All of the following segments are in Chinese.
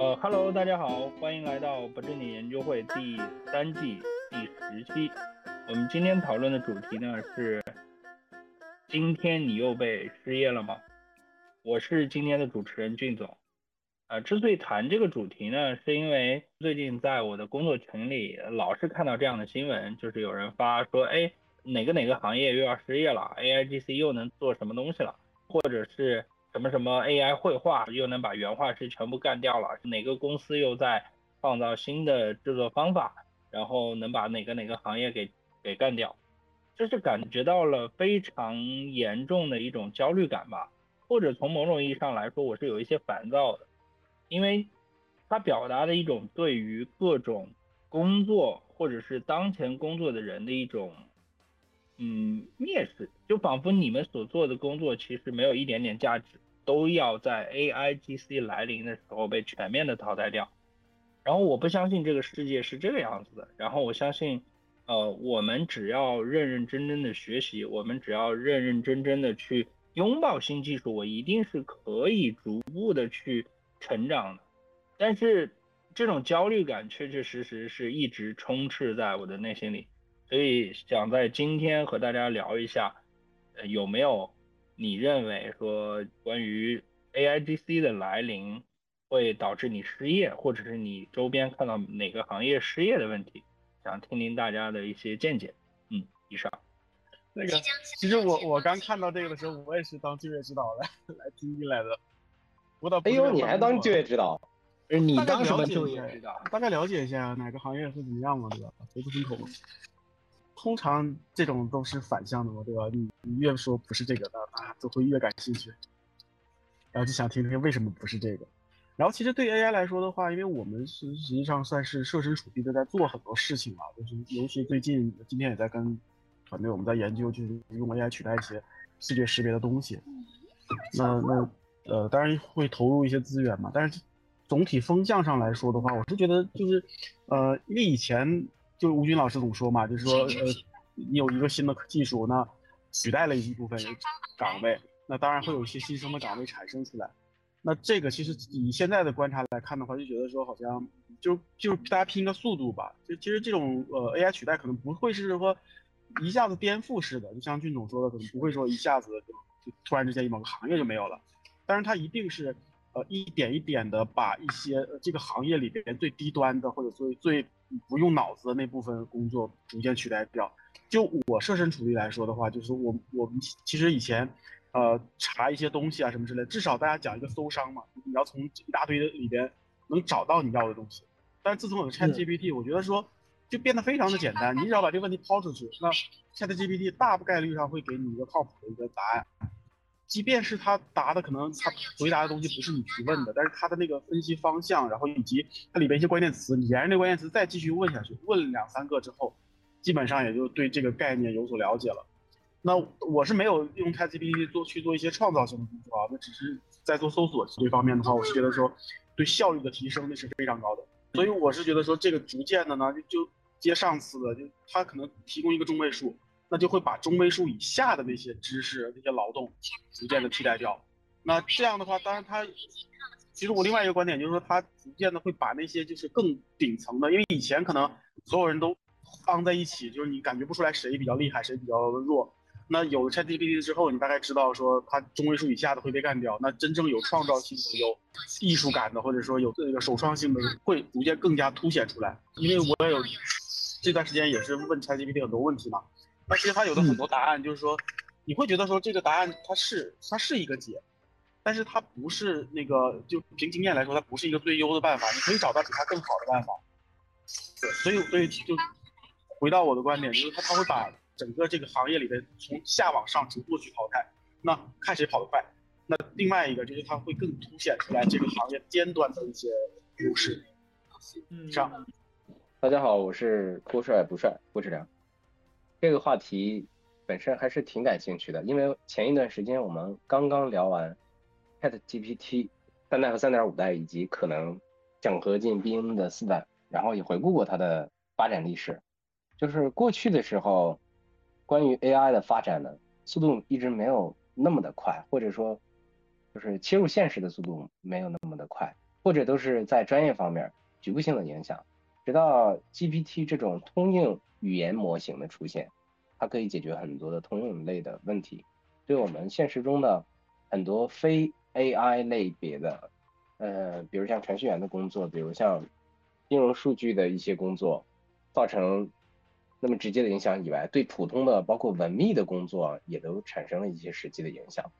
呃，Hello，大家好，欢迎来到不正经研究会第三季第十期。我们今天讨论的主题呢是：今天你又被失业了吗？我是今天的主持人俊总。呃，之所以谈这个主题呢，是因为最近在我的工作群里老是看到这样的新闻，就是有人发说，哎，哪个哪个行业又要失业了，AIGC 又能做什么东西了，或者是。什么什么 AI 绘画又能把原画师全部干掉了？哪个公司又在创造新的制作方法，然后能把哪个哪个行业给给干掉？这是感觉到了非常严重的一种焦虑感吧，或者从某种意义上来说，我是有一些烦躁的，因为它表达的一种对于各种工作或者是当前工作的人的一种。嗯，蔑视，就仿佛你们所做的工作其实没有一点点价值，都要在 A I G C 来临的时候被全面的淘汰掉。然后我不相信这个世界是这个样子的。然后我相信，呃，我们只要认认真真的学习，我们只要认认真真的去拥抱新技术，我一定是可以逐步的去成长的。但是这种焦虑感确确实实是一直充斥在我的内心里。所以想在今天和大家聊一下，呃，有没有你认为说关于 A I G C 的来临会导致你失业，或者是你周边看到哪个行业失业的问题？想听听大家的一些见解。嗯，以上。那个，其实我我刚看到这个的时候，我也是当就业指导来 来听进来的。我倒哎呦，你还当就业指导？你当什么就业指导？大概了解一下哪个行业是怎么样嘛，对吧？投资风口。通常这种都是反向的嘛，对吧？你你越说不是这个，那大家都会越感兴趣，然后就想听听为什么不是这个。然后其实对 AI 来说的话，因为我们是实际上算是设身处地的在做很多事情嘛，就是尤其最近今天也在跟团队我们在研究，就是用 AI 取代一些视觉识别的东西。那那呃，当然会投入一些资源嘛，但是总体风向上来说的话，我是觉得就是呃，因为以前。就吴军老师总说嘛，就是说，呃，你有一个新的技术，那取代了一部分岗位，那当然会有一些新生的岗位产生出来。那这个其实以现在的观察来看的话，就觉得说好像就就是大家拼个速度吧。就其实这种呃 AI 取代可能不会是说一下子颠覆式的，就像俊总说的，可能不会说一下子就就突然之间某个行业就没有了。但是它一定是呃一点一点的把一些这个行业里边最低端的或者最最。不用脑子的那部分工作逐渐取代掉。就我设身处地来说的话，就是我我们其实以前，呃，查一些东西啊什么之类，至少大家讲一个搜商嘛，你要从一大堆的里边能找到你要的东西。但是自从有了 Chat GPT，我觉得说就变得非常的简单，你只要把这个问题抛出去，那 Chat GPT 大概率上会给你一个靠谱的一个答案。即便是他答的可能他回答的东西不是你提问的，但是他的那个分析方向，然后以及它里边一些关键词，你沿着那关键词再继续问下去，问两三个之后，基本上也就对这个概念有所了解了。那我是没有用 ChatGPT 做去做一些创造性的工作啊，那只是在做搜索这方面的话，我是觉得说对效率的提升那是非常高的。所以我是觉得说这个逐渐的呢，就接上次的，就它可能提供一个中位数。那就会把中位数以下的那些知识、那些劳动逐渐的替代掉。那这样的话，当然它，其实我另外一个观点就是说，它逐渐的会把那些就是更顶层的，因为以前可能所有人都放在一起，就是你感觉不出来谁比较厉害，谁比较弱。那有了 ChatGPT 之后，你大概知道说它中位数以下的会被干掉。那真正有创造性的、有艺术感的，或者说有这个首创性的，会逐渐更加凸显出来。因为我也有这段时间也是问 ChatGPT 很多问题嘛。那其实它有的很多答案，就是说，你会觉得说这个答案它是它是一个解，但是它不是那个就凭经验来说，它不是一个最优的办法。你可以找到比它更好的办法。对，所以所以就回到我的观点，就是它它会把整个这个行业里的从下往上逐步去淘汰。那看谁跑得快。那另外一个就是它会更凸显出来这个行业尖端的一些优势。嗯，上。大家好，我是郭帅不帅郭志良。这个话题本身还是挺感兴趣的，因为前一段时间我们刚刚聊完 Chat GPT 三代和三点五代，以及可能整合进 Bing 的四代，然后也回顾过它的发展历史。就是过去的时候，关于 AI 的发展呢，速度一直没有那么的快，或者说就是切入现实的速度没有那么的快。或者都是在专业方面局部性的影响。直到 GPT 这种通用语言模型的出现，它可以解决很多的通用类的问题，对我们现实中的很多非 AI 类别的，呃，比如像程序员的工作，比如像金融数据的一些工作，造成那么直接的影响以外，对普通的包括文秘的工作也都产生了一些实际的影响。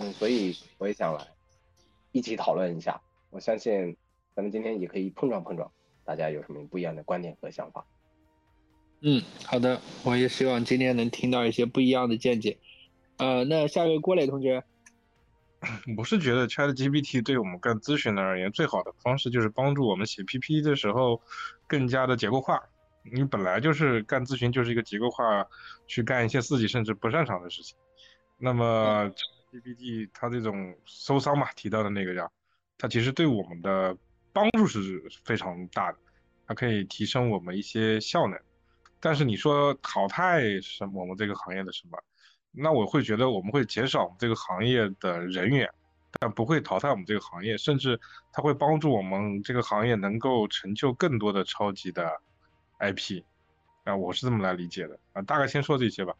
嗯，所以我也想来一起讨论一下，我相信咱们今天也可以碰撞碰撞。大家有什么不一样的观点和想法？嗯，好的，我也希望今天能听到一些不一样的见解。呃，那下一位郭磊同学，我是觉得 Chat GPT 对我们干咨询的而言，最好的方式就是帮助我们写 PPT 的时候更加的结构化。你本来就是干咨询，就是一个结构化去干一些自己甚至不擅长的事情。那么 GPT 它这种收商嘛提到的那个叫，它其实对我们的。帮助是非常大的，它可以提升我们一些效能。但是你说淘汰什么我们这个行业的什么，那我会觉得我们会减少我们这个行业的人员，但不会淘汰我们这个行业，甚至它会帮助我们这个行业能够成就更多的超级的 IP。啊，我是这么来理解的啊，大概先说这些吧。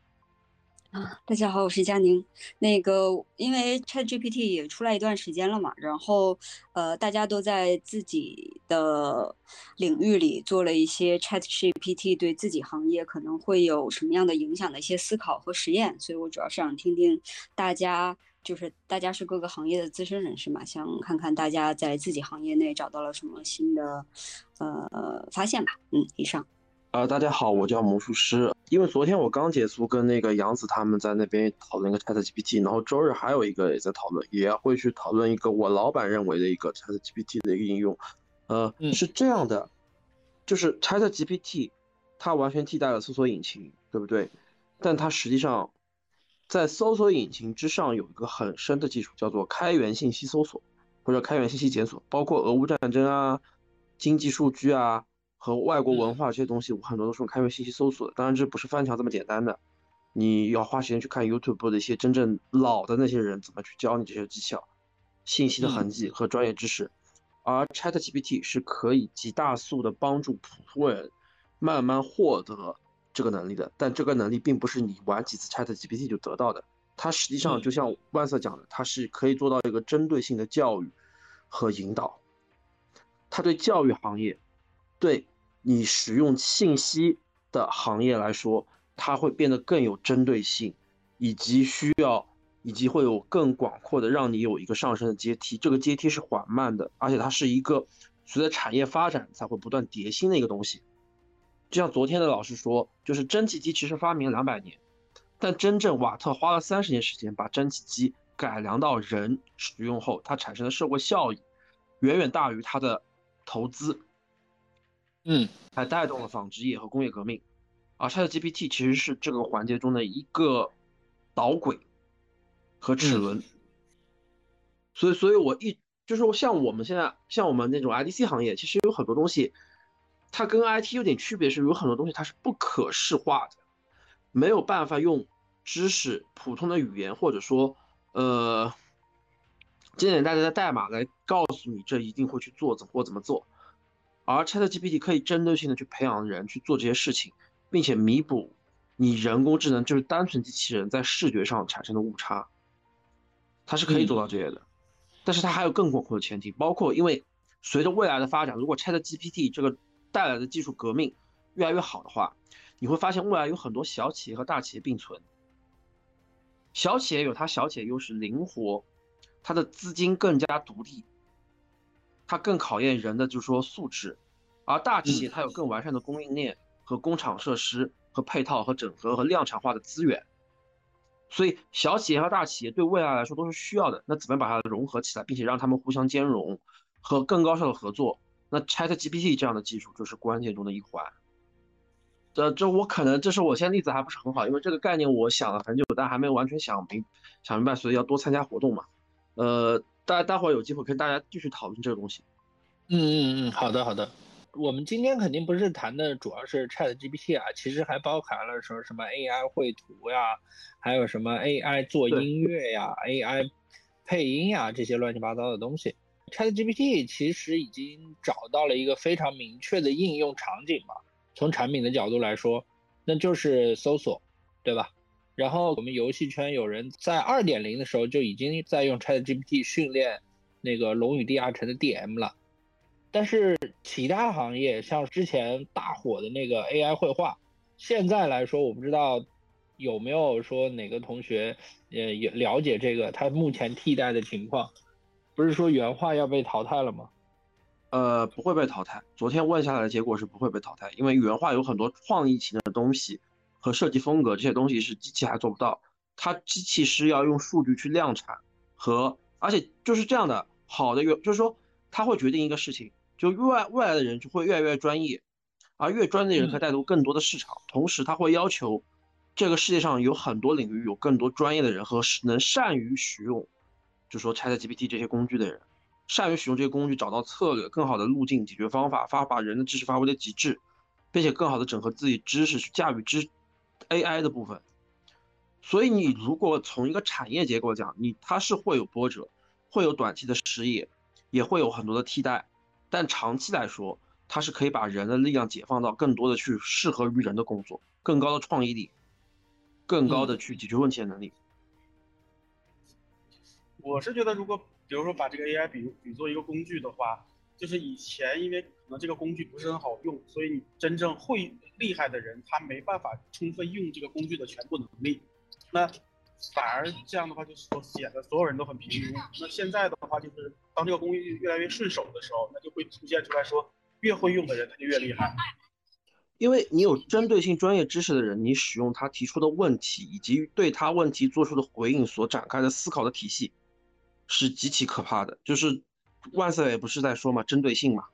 大家好，我是佳宁。那个，因为 ChatGPT 也出来一段时间了嘛，然后呃，大家都在自己的领域里做了一些 ChatGPT 对自己行业可能会有什么样的影响的一些思考和实验，所以我主要是想听听大家，就是大家是各个行业的资深人士嘛，想看看大家在自己行业内找到了什么新的呃发现吧。嗯，以上。呃，大家好，我叫魔术师。因为昨天我刚结束跟那个杨子他们在那边讨论一个 Chat GPT，然后周日还有一个也在讨论，也会去讨论一个我老板认为的一个 Chat GPT 的一个应用。呃，是这样的，就是 Chat GPT 它完全替代了搜索引擎，对不对？但它实际上在搜索引擎之上有一个很深的技术，叫做开源信息搜索或者开源信息检索，包括俄乌战争啊、经济数据啊。和外国文化这些东西，我很多都是用开源信息搜索的。当然，这不是翻墙这么简单的，你要花时间去看 YouTube 的一些真正老的那些人怎么去教你这些技巧、信息的痕迹和专业知识。而 ChatGPT 是可以极大速的帮助普通人慢慢获得这个能力的。但这个能力并不是你玩几次 ChatGPT 就得到的，它实际上就像万瑟讲的，它是可以做到一个针对性的教育和引导。它对教育行业。对你使用信息的行业来说，它会变得更有针对性，以及需要，以及会有更广阔的，让你有一个上升的阶梯。这个阶梯是缓慢的，而且它是一个随着产业发展才会不断叠新的一个东西。就像昨天的老师说，就是蒸汽机其实发明两百年，但真正瓦特花了三十年时间把蒸汽机改良到人使用后，它产生的社会效益远远大于它的投资。嗯，还带动了纺织业和工业革命，而 ChatGPT 其实是这个环节中的一个导轨和齿轮，所以，所以我一就是说，像我们现在像我们那种 IDC 行业，其实有很多东西，它跟 IT 有点区别，是有很多东西它是不可视化的，没有办法用知识、普通的语言或者说呃简简单单的代码来告诉你这一定会去做怎或怎么做。而 ChatGPT 可以针对性的去培养人去做这些事情，并且弥补你人工智能就是单纯机器人在视觉上产生的误差，它是可以做到这些的。但是它还有更广阔的前提，包括因为随着未来的发展，如果 ChatGPT 这个带来的技术革命越来越好的话，你会发现未来有很多小企业和大企业并存。小企业有它小企业优势，灵活，它的资金更加独立。它更考验人的，就是说素质，而大企业它有更完善的供应链和工厂设施和配套和整合和量产化的资源，所以小企业和大企业对未来来说都是需要的。那怎么把它融合起来，并且让他们互相兼容和更高效的合作？那 ChatGPT 这样的技术就是关键中的一环。这这我可能这是我现在例子还不是很好，因为这个概念我想了很久，但还没有完全想明想明白，所以要多参加活动嘛。呃。待待会儿有机会跟大家继续讨论这个东西。嗯嗯嗯，好的好的。我们今天肯定不是谈的主要是 Chat GPT 啊，其实还包含了说什么 AI 绘图呀，还有什么 AI 做音乐呀，AI 配音呀这些乱七八糟的东西。ChatGPT 其实已经找到了一个非常明确的应用场景嘛。从产品的角度来说，那就是搜索，对吧？然后我们游戏圈有人在二点零的时候就已经在用 ChatGPT 训练那个《龙与地下城》的 DM 了。但是其他行业像之前大火的那个 AI 绘画，现在来说我不知道有没有说哪个同学呃也了解这个它目前替代的情况。不是说原画要被淘汰了吗？呃，不会被淘汰。昨天问下来的结果是不会被淘汰，因为原画有很多创意型的东西和设计风格，这些东西是机器还做不到。它机器是要用数据去量产和，而且就是这样的，好的原就是说它会决定一个事情，就外未来的人就会越来越专业，而越专业的人可以带动更多的市场。同时，它会要求这个世界上有很多领域有更多专业的人和能善于使用。就说 ChatGPT 这些工具的人，善于使用这些工具，找到策略、更好的路径、解决方法，发把人的知识发挥的极致，并且更好的整合自己知识去驾驭知 AI 的部分。所以你如果从一个产业结构讲，你它是会有波折，会有短期的失业，也会有很多的替代，但长期来说，它是可以把人的力量解放到更多的去适合于人的工作，更高的创意力，更高的去解决问题的能力。我是觉得，如果比如说把这个 AI 比比作一个工具的话，就是以前因为可能这个工具不是很好用，所以你真正会厉害的人，他没办法充分用这个工具的全部能力，那反而这样的话就是说显得所有人都很平庸。那现在的话，就是当这个工具越来越顺手的时候，那就会出现出来说，越会用的人他就越厉害。因为你有针对性专业知识的人，你使用他提出的问题以及对他问题做出的回应所展开的思考的体系。是极其可怕的，就是万岁也不是在说嘛，针对性嘛，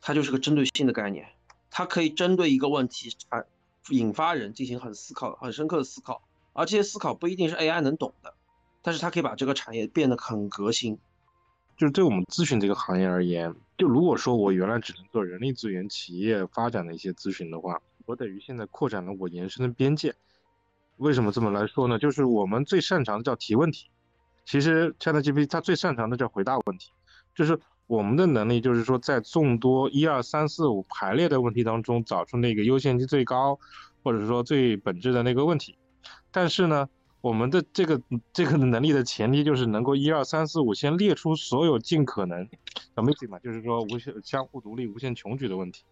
它就是个针对性的概念，它可以针对一个问题产引发人进行很思考、很深刻的思考，而这些思考不一定是 AI 能懂的，但是它可以把这个产业变得很革新。就是对我们咨询这个行业而言，就如果说我原来只能做人力资源企业发展的一些咨询的话，我等于现在扩展了我延伸的边界。为什么这么来说呢？就是我们最擅长的叫提问题。其实 ChatGPT 它最擅长的叫回答问题，就是我们的能力，就是说在众多一二三四五排列的问题当中，找出那个优先级最高，或者说最本质的那个问题。但是呢，我们的这个这个能力的前提就是能够一二三四五先列出所有尽可能，amazing 嘛，就是说无限相互独立、无限穷举的问题。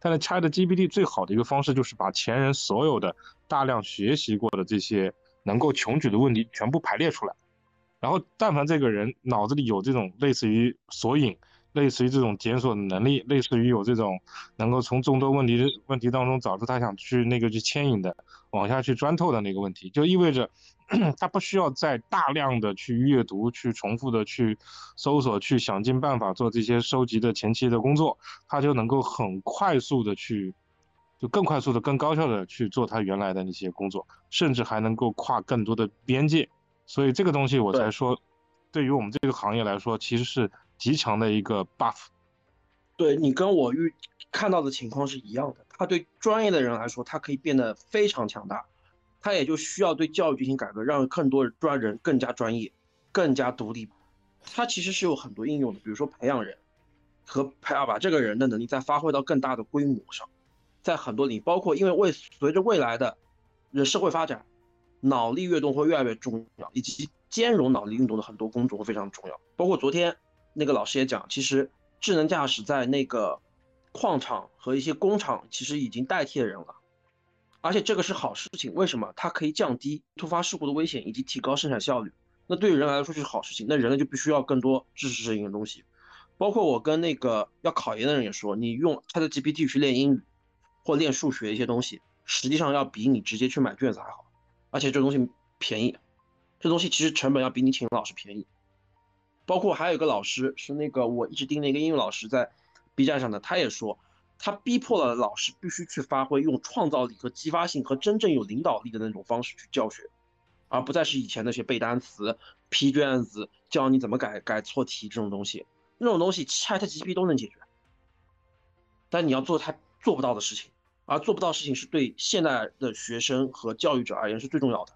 但是 ChatGPT 最好的一个方式就是把前人所有的大量学习过的这些能够穷举的问题全部排列出来。然后，但凡这个人脑子里有这种类似于索引、类似于这种检索的能力，类似于有这种能够从众多问题的问题当中找出他想去那个去牵引的、往下去钻透的那个问题，就意味着 他不需要再大量的去阅读、去重复的去搜索、去想尽办法做这些收集的前期的工作，他就能够很快速的去，就更快速的、更高效的去做他原来的那些工作，甚至还能够跨更多的边界。所以这个东西我才说，对于我们这个行业来说，其实是极强的一个 buff。对你跟我预看到的情况是一样的。他对专业的人来说，他可以变得非常强大，他也就需要对教育进行改革，让更多专人更加专业、更加独立。它其实是有很多应用的，比如说培养人和培养把这个人的能力再发挥到更大的规模上，在很多领域，包括因为未随着未来的人社会发展。脑力运动会越来越重要，以及兼容脑力运动的很多工作会非常重要。包括昨天那个老师也讲，其实智能驾驶在那个矿场和一些工厂其实已经代替了人了，而且这个是好事情。为什么？它可以降低突发事故的危险，以及提高生产效率。那对于人来说就是好事情。那人类就必须要更多知识性的东西。包括我跟那个要考研的人也说，你用 ChatGPT 去练英语或练数学一些东西，实际上要比你直接去买卷子还好。而且这东西便宜，这东西其实成本要比你请老师便宜。包括还有一个老师是那个我一直盯的一个英语老师，在 B 站上的，他也说，他逼迫了老师必须去发挥用创造力和激发性和真正有领导力的那种方式去教学，而不再是以前那些背单词、批卷子、教你怎么改改错题这种东西。那种东西 ChatGPT 都能解决，但你要做他做不到的事情。而做不到事情是对现在的学生和教育者而言是最重要的。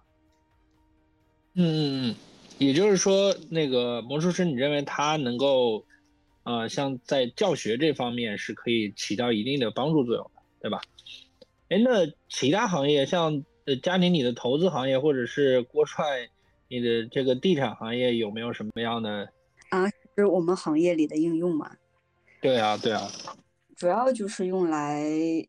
嗯嗯嗯，也就是说，那个魔术师，你认为他能够，呃，像在教学这方面是可以起到一定的帮助作用的，对吧？哎，那其他行业，像呃，嘉宁你的投资行业，或者是郭帅你的这个地产行业，有没有什么样的？啊，是我们行业里的应用嘛？对啊，对啊。主要就是用来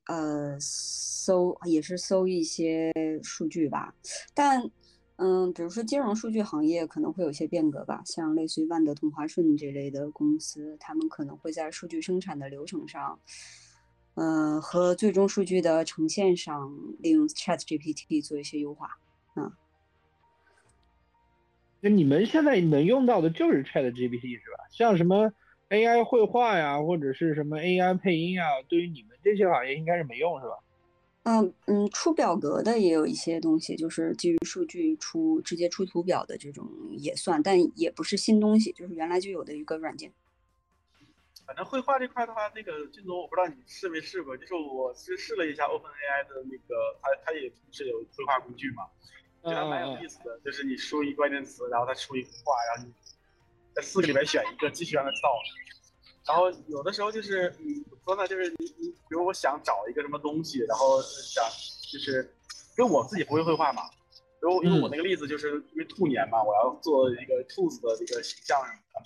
呃搜，也是搜一些数据吧。但嗯，比如说金融数据行业可能会有些变革吧，像类似于万德、同花顺这类的公司，他们可能会在数据生产的流程上，呃和最终数据的呈现上，利用 Chat GPT 做一些优化。嗯，那你们现在能用到的就是 Chat GPT 是吧？像什么？AI 绘画呀，或者是什么 AI 配音呀，对于你们这些行业应该是没用是吧？嗯嗯，出表格的也有一些东西，就是基于数据出直接出图表的这种也算，但也不是新东西，就是原来就有的一个软件。反正绘画这块的话，那个俊总，我不知道你试没试过，就是我是试了一下 OpenAI 的那个，它它也是有绘画工具嘛，觉得蛮有意思的，就是你输一关键词，然后它出一幅画，然后你。在四个里面选一个，继续让它造。然后有的时候就是，怎么说呢？就是你你，比如我想找一个什么东西，然后想就是，因为我自己不会绘画嘛。比如因为我那个例子就是因为兔年嘛，我要做一个兔子的这个形象什么的。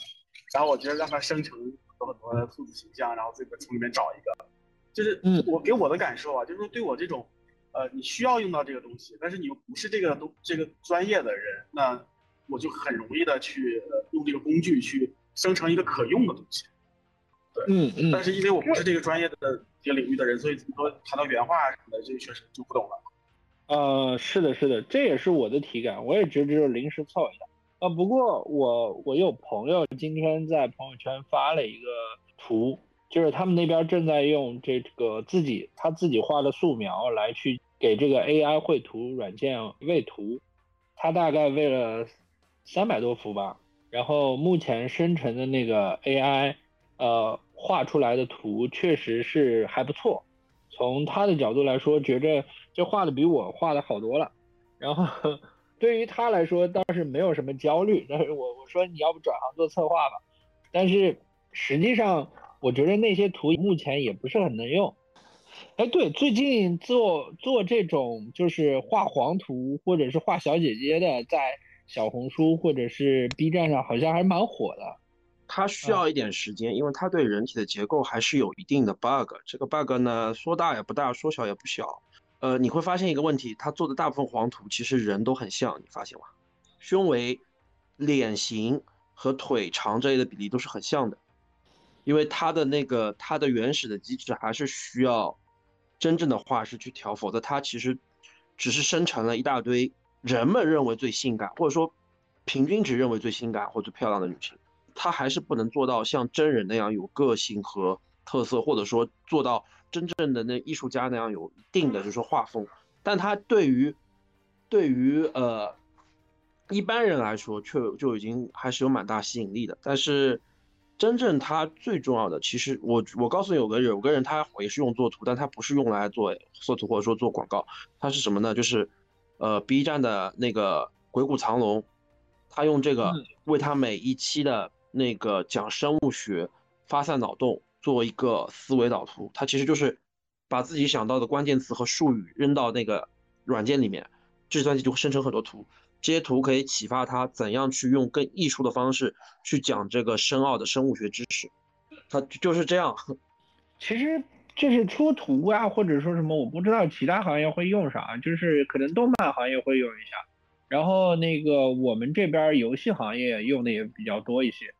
然后我觉得让它生成很多很多的兔子形象，然后自己从里面找一个。就是我给我的感受啊，就是说对我这种，呃，你需要用到这个东西，但是你又不是这个东这个专业的人，那。我就很容易的去用这个工具去生成一个可用的东西，对，嗯嗯。但是因为我不是这个专业的这个领域的人，所以怎么说谈到原画什么的，这个确实就不懂了。呃，是的，是的，这也是我的体感，我也只是临时凑一下。呃，不过我我有朋友今天在朋友圈发了一个图，就是他们那边正在用这个自己他自己画的素描来去给这个 AI 绘图软件喂图，他大概为了。三百多幅吧，然后目前生成的那个 AI，呃，画出来的图确实是还不错。从他的角度来说，觉着这画的比我画的好多了。然后对于他来说倒是没有什么焦虑。但是我我说你要不转行做策划吧。但是实际上我觉得那些图目前也不是很能用。哎，对，最近做做这种就是画黄图或者是画小姐姐的，在。小红书或者是 B 站上好像还蛮火的，它需要一点时间，因为它对人体的结构还是有一定的 bug。这个 bug 呢，说大也不大，说小也不小。呃，你会发现一个问题，它做的大部分黄图其实人都很像，你发现吗？胸围、脸型和腿长这类的比例都是很像的，因为它的那个它的原始的机制还是需要真正的画师去调，否则它其实只是生成了一大堆。人们认为最性感，或者说平均值认为最性感或最漂亮的女性，她还是不能做到像真人那样有个性和特色，或者说做到真正的那艺术家那样有一定的就是画风。但她对于对于呃一般人来说，却就已经还是有蛮大吸引力的。但是真正他最重要的，其实我我告诉你，有个有个人他也是用作图，但他不是用来做作图或者说做广告，他是什么呢？就是。呃，B 站的那个鬼谷藏龙，他用这个为他每一期的那个讲生物学发散脑洞做一个思维导图。他其实就是把自己想到的关键词和术语扔到那个软件里面，计算机就会生成很多图。这些图可以启发他怎样去用更艺术的方式去讲这个深奥的生物学知识。他就是这样。其实。就是出图啊，或者说什么，我不知道其他行业会用啥，就是可能动漫行业会用一下，然后那个我们这边游戏行业用的也比较多一些。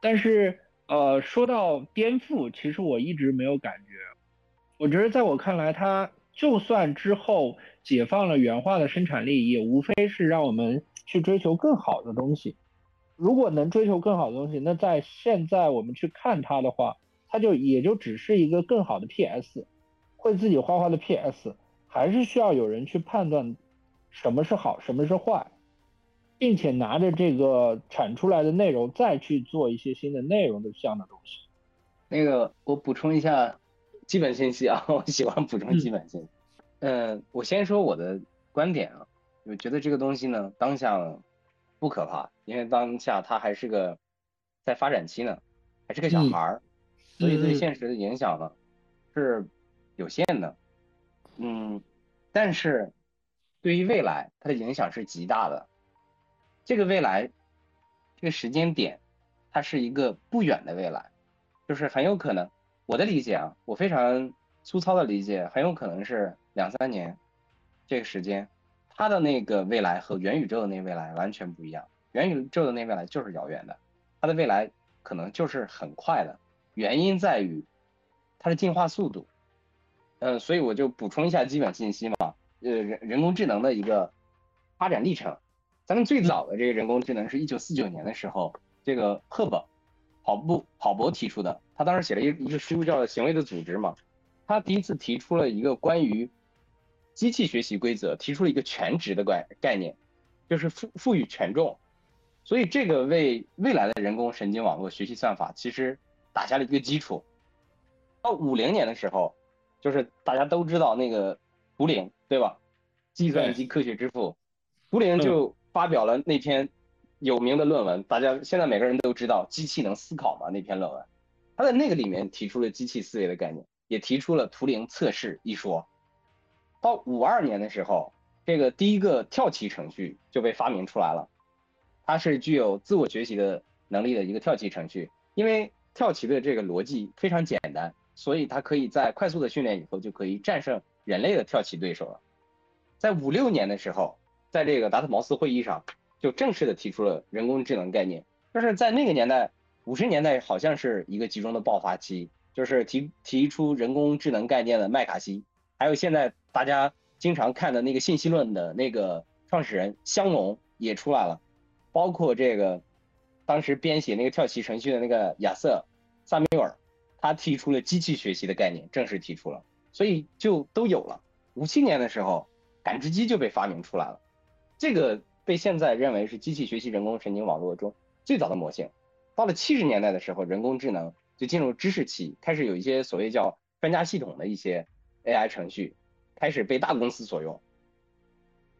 但是呃，说到颠覆，其实我一直没有感觉。我觉得在我看来，它就算之后解放了原画的生产力，也无非是让我们去追求更好的东西。如果能追求更好的东西，那在现在我们去看它的话。它就也就只是一个更好的 PS，会自己画画的 PS，还是需要有人去判断什么是好，什么是坏，并且拿着这个产出来的内容再去做一些新的内容的这样的东西。那个我补充一下基本信息啊，我喜欢补充基本信息。嗯，我先说我的观点啊，我觉得这个东西呢，当下不可怕，因为当下它还是个在发展期呢，还是个小孩儿，所以对现实的影响呢是有限的。嗯，但是对于未来，它的影响是极大的。这个未来，这个时间点，它是一个不远的未来，就是很有可能，我的理解啊，我非常粗糙的理解，很有可能是两三年这个时间，它的那个未来和元宇宙的那未来完全不一样。元宇宙的那未来就是遥远的，它的未来可能就是很快的，原因在于它的进化速度。嗯，所以我就补充一下基本信息嘛，呃，人人工智能的一个发展历程。咱们最早的这个人工智能是一九四九年的时候，这个赫伯，郝布郝伯提出的。他当时写了一一个书叫《行为的组织》嘛，他第一次提出了一个关于机器学习规则，提出了一个全值的概概念，就是赋赋予权重。所以这个为未来的人工神经网络学习算法其实打下了一个基础。到五零年的时候。就是大家都知道那个图灵，对吧？计算机科学之父，图灵就发表了那篇有名的论文，大家现在每个人都知道机器能思考吗？那篇论文，他在那个里面提出了机器思维的概念，也提出了图灵测试一说。到五二年的时候，这个第一个跳棋程序就被发明出来了，它是具有自我学习的能力的一个跳棋程序，因为跳棋的这个逻辑非常简单。所以它可以在快速的训练以后就可以战胜人类的跳棋对手了。在五六年的时候，在这个达特茅斯会议上就正式的提出了人工智能概念。就是在那个年代，五十年代好像是一个集中的爆发期，就是提提出人工智能概念的麦卡锡，还有现在大家经常看的那个信息论的那个创始人香农也出来了，包括这个当时编写那个跳棋程序的那个亚瑟萨缪尔。他提出了机器学习的概念，正式提出了，所以就都有了。五七年的时候，感知机就被发明出来了，这个被现在认为是机器学习人工神经网络中最早的模型。到了七十年代的时候，人工智能就进入知识期，开始有一些所谓叫专家系统的一些 AI 程序开始被大公司所用。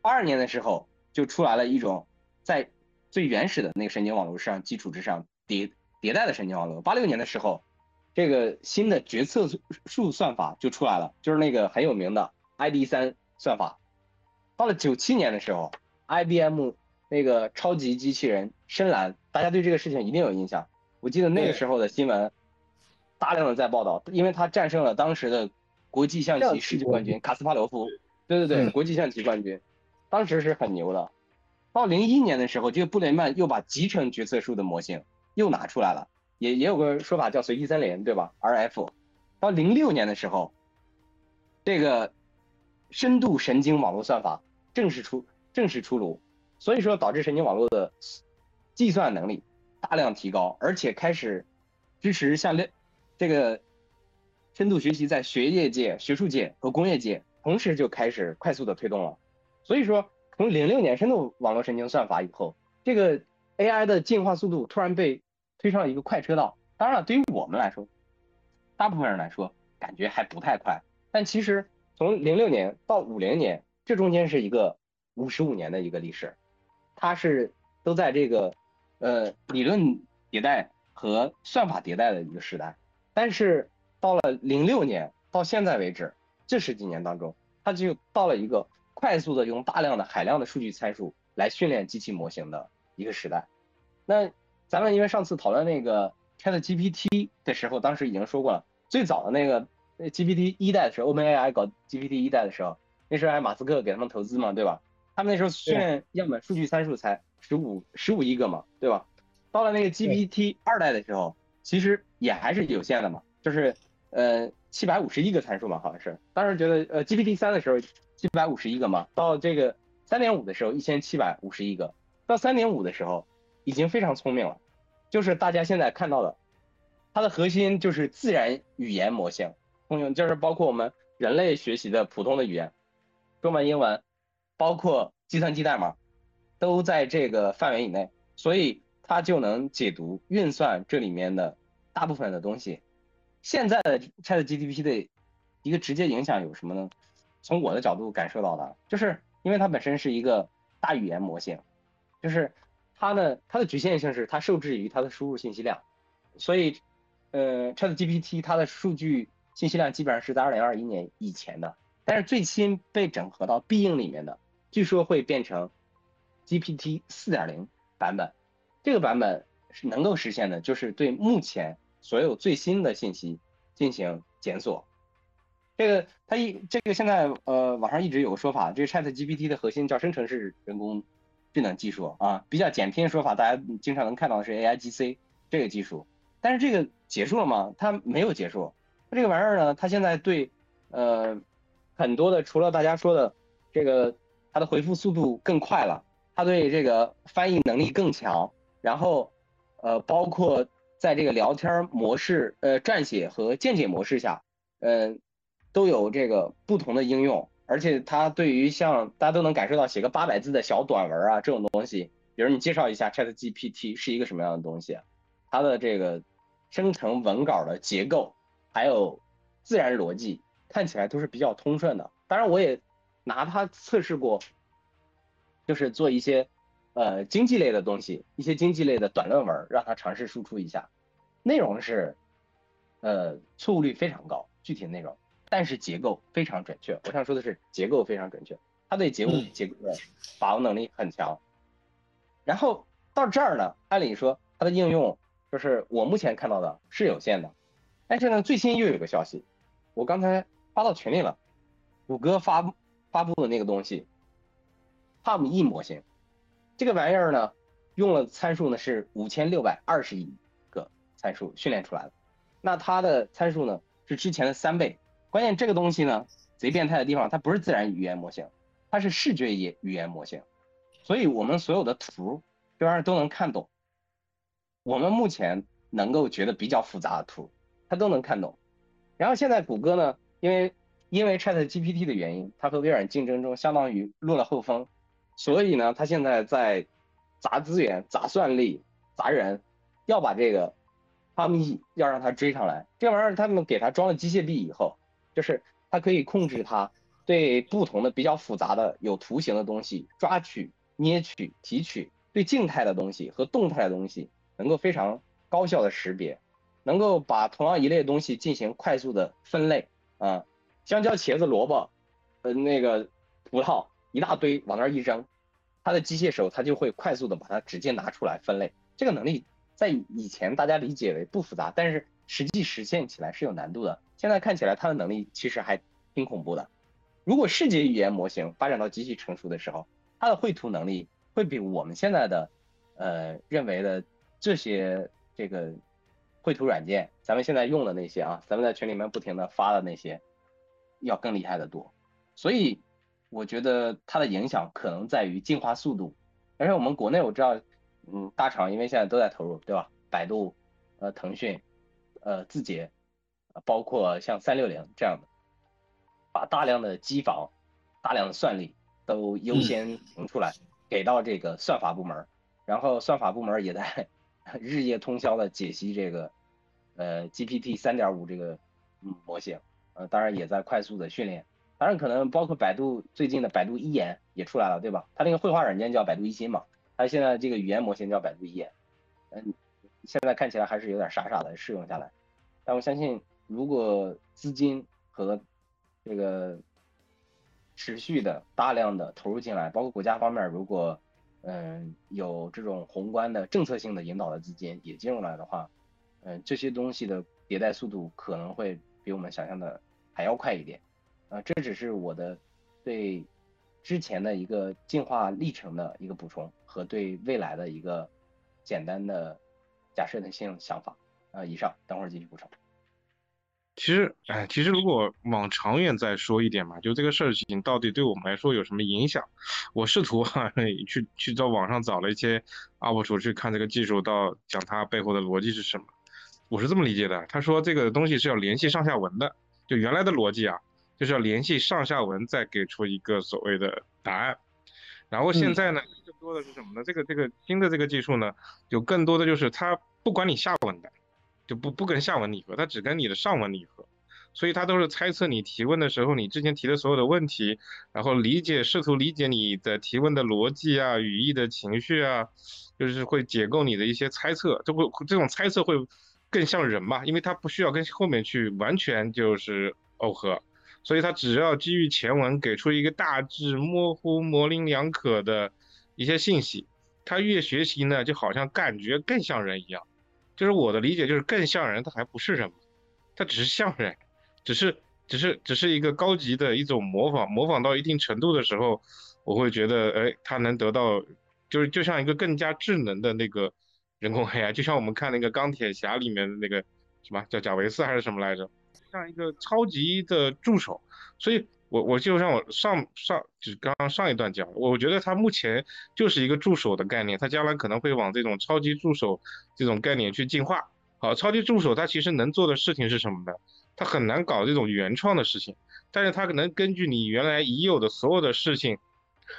八二年的时候，就出来了一种在最原始的那个神经网络上基础之上迭迭代的神经网络。八六年的时候。这个新的决策树算法就出来了，就是那个很有名的 ID 三算法。到了九七年的时候，IBM 那个超级机器人深蓝，大家对这个事情一定有印象。我记得那个时候的新闻，大量的在报道，因为它战胜了当时的国际象棋世界冠军卡斯帕罗夫。对对对，国际象棋冠军，当时是很牛的。到零一年的时候，这个布雷曼又把集成决策树的模型又拿出来了。也也有个说法叫随机森林，对吧？RF，到零六年的时候，这个深度神经网络算法正式出正式出炉，所以说导致神经网络的计算能力大量提高，而且开始支持像这个深度学习在学业界、学术界和工业界同时就开始快速的推动了。所以说，从零六年深度网络神经算法以后，这个 AI 的进化速度突然被。推上了一个快车道，当然了，对于我们来说，大部分人来说感觉还不太快，但其实从零六年到五零年，这中间是一个五十五年的一个历史，它是都在这个呃理论迭代和算法迭代的一个时代，但是到了零六年到现在为止这十几年当中，它就到了一个快速的用大量的海量的数据参数来训练机器模型的一个时代，那。咱们因为上次讨论那个 Chat GPT 的时候，当时已经说过了，最早的那个 GPT 一代的时候，OpenAI 搞 GPT 一代的时候，那时候还马斯克给他们投资嘛，对吧？他们那时候训练样本数据参数才十五十五亿个嘛，对吧？到了那个 GPT 二代的时候，其实也还是有限的嘛，就是呃七百五十亿个参数嘛，好像是。当时觉得呃 GPT 三的时候七百五十亿个嘛，到这个三点五的时候一千七百五十亿个，到三点五的时候。已经非常聪明了，就是大家现在看到的，它的核心就是自然语言模型，通用，就是包括我们人类学习的普通的语言，中文、英文，包括计算机代码，都在这个范围以内，所以它就能解读、运算这里面的大部分的东西。现在的 ChatGPT 的一个直接影响有什么呢？从我的角度感受到的，就是因为它本身是一个大语言模型，就是。它呢，它的局限性是它受制于它的输入信息量，所以，呃，ChatGPT 它的数据信息量基本上是在2021年以前的，但是最新被整合到必应里面的，据说会变成 GPT 4.0版本，这个版本是能够实现的，就是对目前所有最新的信息进行检索。这个它一这个现在呃网上一直有个说法，这个 ChatGPT 的核心叫生成式人工。智能技术啊，比较简拼的说法，大家经常能看到的是 AIGC 这个技术，但是这个结束了吗？它没有结束。它这个玩意儿呢，它现在对呃很多的，除了大家说的这个，它的回复速度更快了，它对这个翻译能力更强，然后呃包括在这个聊天模式、呃撰写和见解模式下，嗯都有这个不同的应用。而且它对于像大家都能感受到写个八百字的小短文啊这种东西，比如你介绍一下 Chat GPT 是一个什么样的东西，它的这个生成文稿的结构还有自然逻辑看起来都是比较通顺的。当然我也拿它测试过，就是做一些呃经济类的东西，一些经济类的短论文，让他尝试输出一下，内容是呃错误率非常高，具体的内容。但是结构非常准确，我想说的是结构非常准确，它对结构结构的把握能力很强。然后到这儿呢，按理说它的应用就是我目前看到的是有限的，但是呢，最新又有个消息，我刚才发到群里了，谷歌发发布的那个东西，PaLM-E 模型，这个玩意儿呢，用了参数呢是五千六百二十亿个参数训练出来的，那它的参数呢是之前的三倍。关键这个东西呢，贼变态的地方，它不是自然语言模型，它是视觉语言模型，所以我们所有的图这玩意儿都能看懂。我们目前能够觉得比较复杂的图，它都能看懂。然后现在谷歌呢，因为因为 Chat GPT 的原因，它和微软竞争中相当于落了后风，所以呢，他现在在砸资源、砸算力、砸人，要把这个 PaLM-E 要让他追上来。这玩意儿他们给他装了机械臂以后。就是它可以控制它对不同的比较复杂的有图形的东西抓取、捏取、提取，对静态的东西和动态的东西能够非常高效的识别，能够把同样一类东西进行快速的分类啊，香蕉、茄子、萝卜，呃那个葡萄一大堆往那儿一扔，它的机械手它就会快速的把它直接拿出来分类。这个能力在以前大家理解为不复杂，但是实际实现起来是有难度的。现在看起来，它的能力其实还挺恐怖的。如果视觉语言模型发展到极其成熟的时候，它的绘图能力会比我们现在的，呃，认为的这些这个绘图软件，咱们现在用的那些啊，咱们在群里面不停的发的那些，要更厉害的多。所以，我觉得它的影响可能在于进化速度。而且我们国内我知道，嗯，大厂因为现在都在投入，对吧？百度、呃，腾讯、呃，字节。包括像三六零这样的，把大量的机房、大量的算力都优先腾出来，给到这个算法部门，然后算法部门也在 日夜通宵的解析这个呃 GPT 三点五这个模型，呃，当然也在快速的训练，当然可能包括百度最近的百度一言也出来了，对吧？它那个绘画软件叫百度一心嘛，它现在这个语言模型叫百度一言，嗯，现在看起来还是有点傻傻的适用下来，但我相信。如果资金和这个持续的大量的投入进来，包括国家方面，如果嗯有这种宏观的政策性的引导的资金也进入来的话，嗯这些东西的迭代速度可能会比我们想象的还要快一点，这只是我的对之前的一个进化历程的一个补充和对未来的一个简单的假设的性想法啊以上，等会儿继续补充。其实，哎，其实如果往长远再说一点嘛，就这个事情到底对我们来说有什么影响？我试图哈 去去到网上找了一些 UP 主去看这个技术，到讲它背后的逻辑是什么。我是这么理解的，他说这个东西是要联系上下文的，就原来的逻辑啊，就是要联系上下文再给出一个所谓的答案。然后现在呢，更多的是什么呢？这个这个新的这个技术呢，就更多的就是它不管你下文的。就不不跟下文拟合，它只跟你的上文拟合，所以它都是猜测你提问的时候你之前提的所有的问题，然后理解试图理解你的提问的逻辑啊、语义的情绪啊，就是会解构你的一些猜测，这会这种猜测会更像人嘛，因为它不需要跟后面去完全就是耦合，所以它只要基于前文给出一个大致模糊、模棱两可的一些信息，它越学习呢，就好像感觉更像人一样。就是我的理解，就是更像人，它还不是人，它只是像人，只是只是只是一个高级的一种模仿，模仿到一定程度的时候，我会觉得，哎，它能得到，就是就像一个更加智能的那个人工 AI，就像我们看那个钢铁侠里面的那个什么叫贾维斯还是什么来着，像一个超级的助手，所以。我我就像我上上就是刚刚上一段讲，我觉得它目前就是一个助手的概念，它将来可能会往这种超级助手这种概念去进化。好，超级助手它其实能做的事情是什么呢？它很难搞这种原创的事情，但是它可能根据你原来已有的所有的事情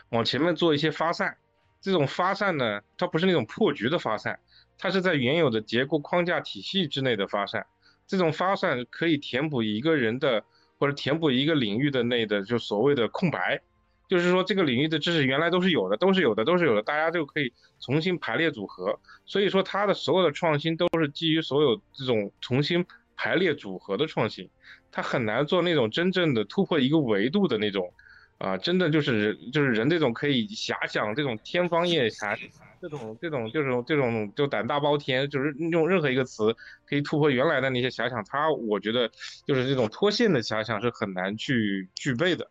往前面做一些发散。这种发散呢，它不是那种破局的发散，它是在原有的结构框架体系之内的发散。这种发散可以填补一个人的。或者填补一个领域的内的就所谓的空白，就是说这个领域的知识原来都是有的，都是有的，都是有的，大家就可以重新排列组合。所以说它的所有的创新都是基于所有这种重新排列组合的创新，它很难做那种真正的突破一个维度的那种，啊，真的就是人就是人这种可以遐想这种天方夜谭。这种这种就是这种就胆大包天，就是用任何一个词可以突破原来的那些遐想，他我觉得就是这种脱线的遐想是很难去具备的，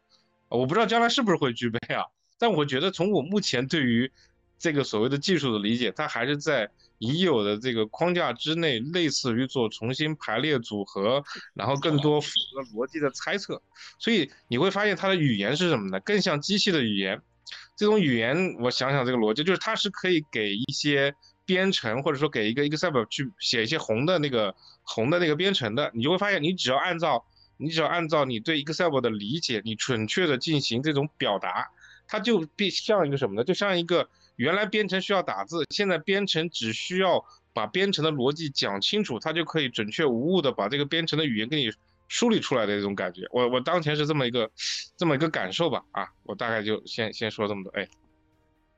我不知道将来是不是会具备啊，但我觉得从我目前对于这个所谓的技术的理解，它还是在已有的这个框架之内，类似于做重新排列组合，然后更多符合逻辑的猜测，所以你会发现它的语言是什么呢？更像机器的语言。这种语言，我想想这个逻辑，就是它是可以给一些编程，或者说给一个 Excel 去写一些红的那个红的那个编程的，你就会发现，你只要按照你只要按照你对 Excel 的理解，你准确的进行这种表达，它就必像一个什么呢？就像一个原来编程需要打字，现在编程只需要把编程的逻辑讲清楚，它就可以准确无误的把这个编程的语言给你。梳理出来的这种感觉，我我当前是这么一个这么一个感受吧，啊，我大概就先先说这么多，哎，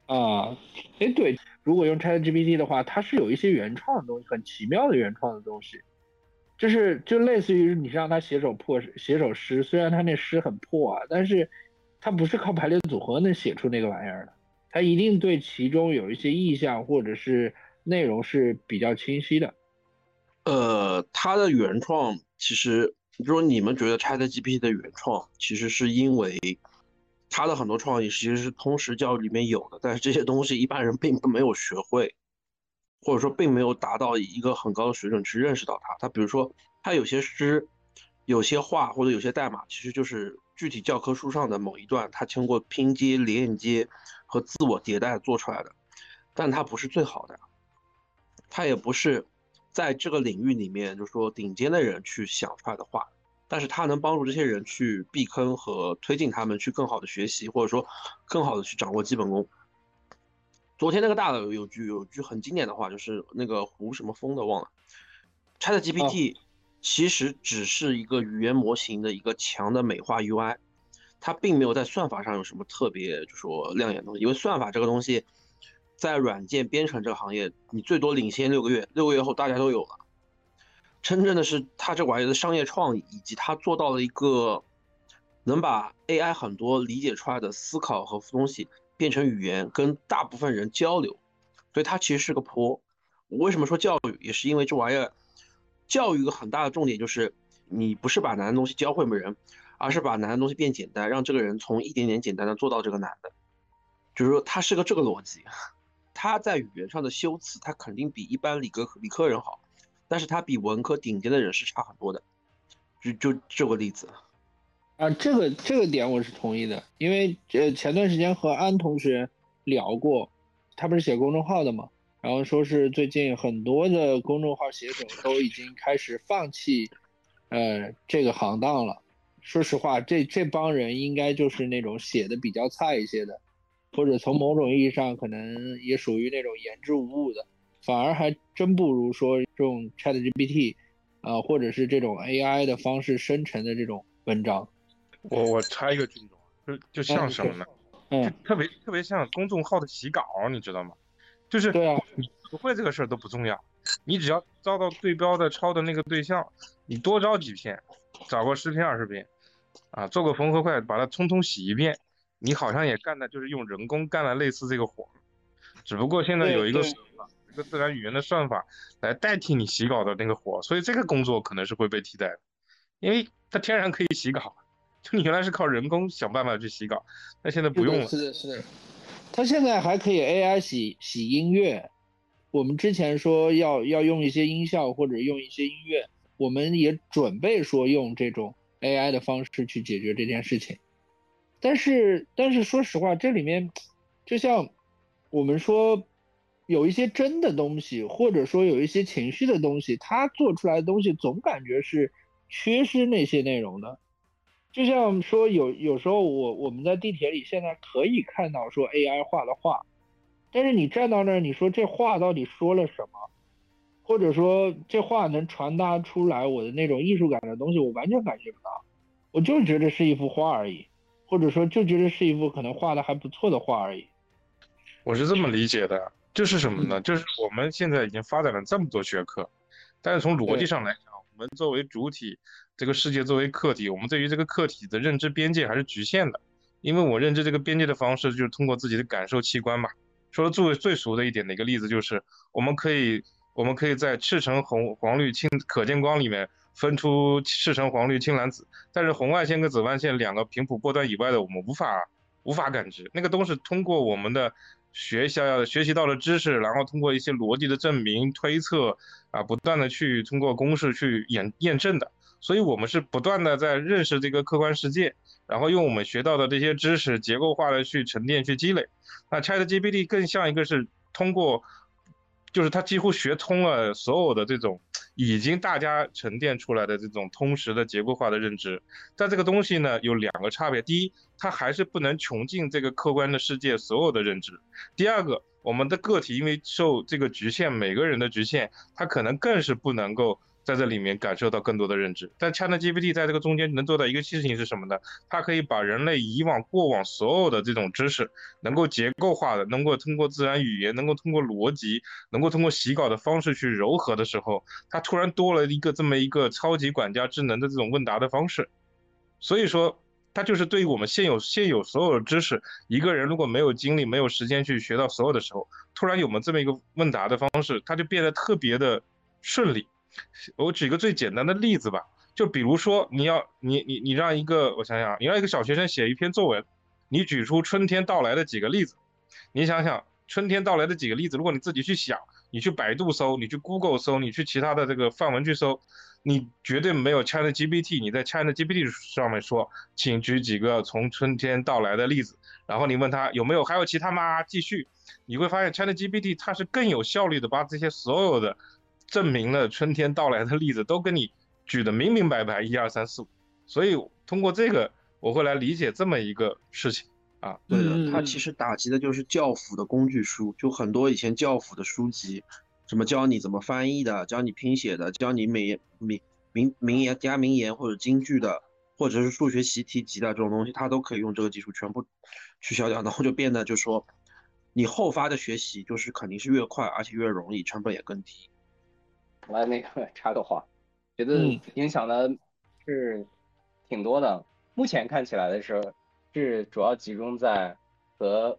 啊，哎对，如果用 ChatGPT 的话，它是有一些原创的东西，很奇妙的原创的东西，就是就类似于你让他写首破写首诗，虽然他那诗很破啊，但是他不是靠排列组合能写出那个玩意儿的，他一定对其中有一些意象或者是内容是比较清晰的，呃，他的原创其实。就说你们觉得 ChatGPT 的原创，其实是因为它的很多创意其实是通识教育里面有的，但是这些东西一般人并没有学会，或者说并没有达到一个很高的水准去认识到它。它比如说，它有些诗、有些话或者有些代码，其实就是具体教科书上的某一段，它经过拼接、连接和自我迭代做出来的，但它不是最好的，它也不是。在这个领域里面，就是说顶尖的人去想出来的话，但是他能帮助这些人去避坑和推进他们去更好的学习，或者说更好的去掌握基本功。昨天那个大佬有句有句很经典的话，就是那个胡什么风的忘了，ChatGPT 其实只是一个语言模型的一个强的美化 UI，它并没有在算法上有什么特别就说亮眼的东西，因为算法这个东西。在软件编程这个行业，你最多领先六个月，六个月后大家都有了。真正的是他这玩意的商业创意，以及他做到了一个能把 AI 很多理解出来的思考和东西变成语言，跟大部分人交流。所以它其实是个坡。我为什么说教育，也是因为这玩意儿教育一个很大的重点就是，你不是把难的东西教会人，而是把难的东西变简单，让这个人从一点点简单的做到这个难的。就是说，它是个这个逻辑。他在语言上的修辞，他肯定比一般理科理科人好，但是他比文科顶尖的人是差很多的，就就这个例子，啊，这个这个点我是同意的，因为呃前段时间和安同学聊过，他不是写公众号的嘛，然后说是最近很多的公众号写手都已经开始放弃，呃这个行当了，说实话，这这帮人应该就是那种写的比较菜一些的。或者从某种意义上，可能也属于那种言之无物的，反而还真不如说这种 ChatGPT，啊，或者是这种 AI 的方式生成的这种文章。我我插一个军种，就就像什么呢？嗯，特别特别像公众号的洗稿，你知道吗？就是对啊，你不会这个事儿都不重要，你只要遭到对标的抄的那个对象，你多招几篇，找个十篇二十篇，啊，做个缝合块，把它通通洗一遍，你好像也干的就是用人工干了类似这个活，只不过现在有一个对一个自然语言的算法来代替你洗稿的那个活，所以这个工作可能是会被替代的，因为它天然可以洗稿，就你原来是靠人工想办法去洗稿，那现在不用了。是的，是的。它现在还可以 AI 洗洗音乐。我们之前说要要用一些音效或者用一些音乐，我们也准备说用这种 AI 的方式去解决这件事情。但是但是说实话，这里面就像我们说有一些真的东西，或者说有一些情绪的东西，它做出来的东西总感觉是缺失那些内容的。就像说有有时候我我们在地铁里现在可以看到说 AI 画的画，但是你站到那儿，你说这话到底说了什么，或者说这话能传达出来我的那种艺术感的东西，我完全感觉不到，我就觉得是一幅画而已，或者说就觉得是一幅可能画的还不错的画而已。我是这么理解的，就是什么呢？就是我们现在已经发展了这么多学科，但是从逻辑上来讲，我们作为主体，这个世界作为客体，我们对于这个客体的认知边界还是局限的。因为我认知这个边界的方式，就是通过自己的感受器官嘛。说的最最俗的一点的一个例子，就是我们可以我们可以在赤橙红黄绿青可见光里面分出赤橙黄绿青蓝紫，但是红外线跟紫外线两个频谱波段以外的，我们无法无法感知，那个都是通过我们的学校学习到的知识，然后通过一些逻辑的证明推测啊，不断的去通过公式去验验证的，所以我们是不断的在认识这个客观世界，然后用我们学到的这些知识结构化的去沉淀去积累。那 ChatGPT 更像一个是通过，就是他几乎学通了所有的这种已经大家沉淀出来的这种通识的结构化的认知。但这个东西呢有两个差别，第一，它还是不能穷尽这个客观的世界所有的认知；第二个，我们的个体因为受这个局限，每个人的局限，他可能更是不能够。在这里面感受到更多的认知，但 ChatGPT 在这个中间能做到一个事情是什么呢？它可以把人类以往过往所有的这种知识，能够结构化的，能够通过自然语言，能够通过逻辑，能够通过洗稿的方式去糅合的时候，它突然多了一个这么一个超级管家智能的这种问答的方式。所以说，它就是对于我们现有现有所有的知识，一个人如果没有精力、没有时间去学到所有的时候，突然有我们这么一个问答的方式，它就变得特别的顺利。我举个最简单的例子吧，就比如说你要你你你让一个我想想，你让一个小学生写一篇作文，你举出春天到来的几个例子，你想想春天到来的几个例子，如果你自己去想，你去百度搜，你去 Google 搜，你去其他的这个范文去搜，你绝对没有 ChatGPT，你在 ChatGPT 上面说，请举几个从春天到来的例子，然后你问他有没有还有其他吗？继续，你会发现 ChatGPT 它是更有效率的把这些所有的。证明了春天到来的例子都跟你举的明明白白，一二三四五，所以通过这个我会来理解这么一个事情啊。对的，它其实打击的就是教辅的工具书，就很多以前教辅的书籍，什么教你怎么翻译的，教你拼写的，教你美名名名言加名言或者京剧的，或者是数学习题集的这种东西，它都可以用这个技术全部取消掉，然后就变得就说你后发的学习就是肯定是越快，而且越容易，成本也更低。来那个 插个话，觉得影响的是挺多的。目前看起来的时候，是主要集中在和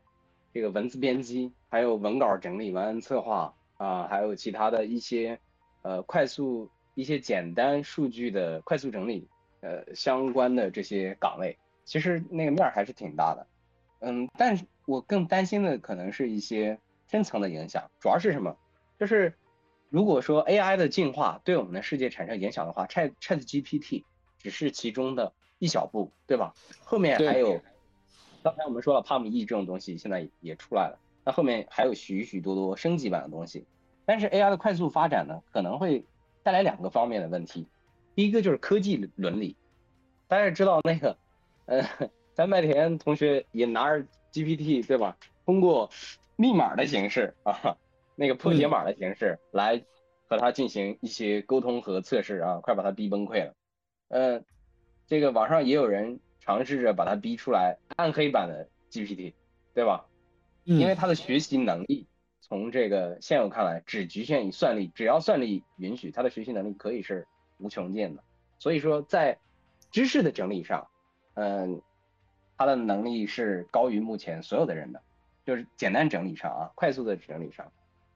这个文字编辑、还有文稿整理、文案策划啊，还有其他的一些呃快速一些简单数据的快速整理呃相关的这些岗位，其实那个面儿还是挺大的。嗯，但是我更担心的可能是一些深层的影响，主要是什么？就是。如果说 AI 的进化对我们的世界产生影响的话，Chat Chat GPT 只是其中的一小步，对吧？后面还有，刚才我们说了 Palm E 这种东西现在也出来了，那后面还有许许多多升级版的东西。但是 AI 的快速发展呢，可能会带来两个方面的问题。第一个就是科技伦理，大家知道那个，呃，咱麦田同学也拿着 GPT 对吧？通过密码的形式啊。那个破解码的形式来和他进行一些沟通和测试啊，快把他逼崩溃了。嗯，这个网上也有人尝试着把他逼出来暗黑版的 GPT，对吧？因为他的学习能力，从这个现有看来，只局限于算力，只要算力允许，他的学习能力可以是无穷尽的。所以说，在知识的整理上，嗯，他的能力是高于目前所有的人的。就是简单整理上啊，快速的整理上，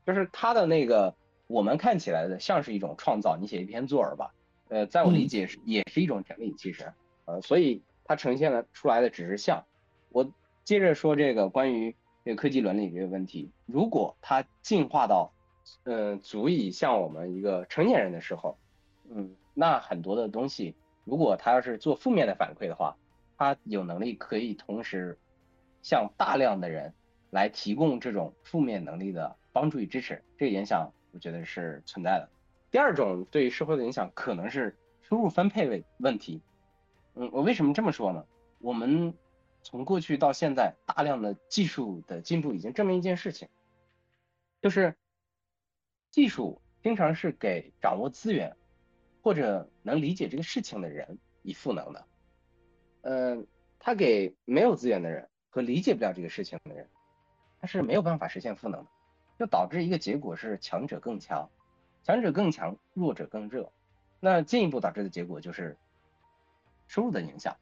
就是他的那个我们看起来的像是一种创造，你写一篇作文吧，呃，在我理解是也是一种整理，其实，呃，所以它呈现了出来的只是像。我接着说这个关于这个科技伦理这个问题，如果它进化到，嗯，足以像我们一个成年人的时候，嗯，那很多的东西，如果他要是做负面的反馈的话，他有能力可以同时向大量的人。来提供这种负面能力的帮助与支持，这个影响我觉得是存在的。第二种对社会的影响可能是收入分配问问题。嗯，我为什么这么说呢？我们从过去到现在，大量的技术的进步已经证明一件事情，就是技术经常是给掌握资源或者能理解这个事情的人以赋能的。嗯，他给没有资源的人和理解不了这个事情的人。它是没有办法实现赋能的，就导致一个结果是强者更强，强者更强，弱者更弱。那进一步导致的结果就是收入的影响。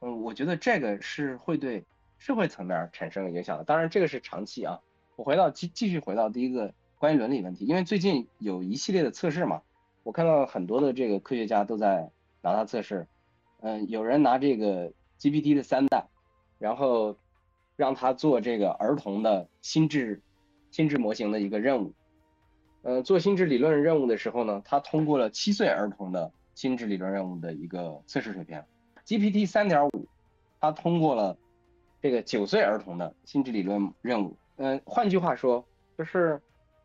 嗯，我觉得这个是会对社会层面产生影响的。当然，这个是长期啊。我回到继继续回到第一个关于伦理问题，因为最近有一系列的测试嘛，我看到很多的这个科学家都在拿它测试。嗯，有人拿这个 GPT 的三代，然后。让他做这个儿童的心智心智模型的一个任务，呃，做心智理论任务的时候呢，他通过了七岁儿童的心智理论任务的一个测试水平，GPT 三点五，他通过了这个九岁儿童的心智理论任务。嗯，换句话说，就是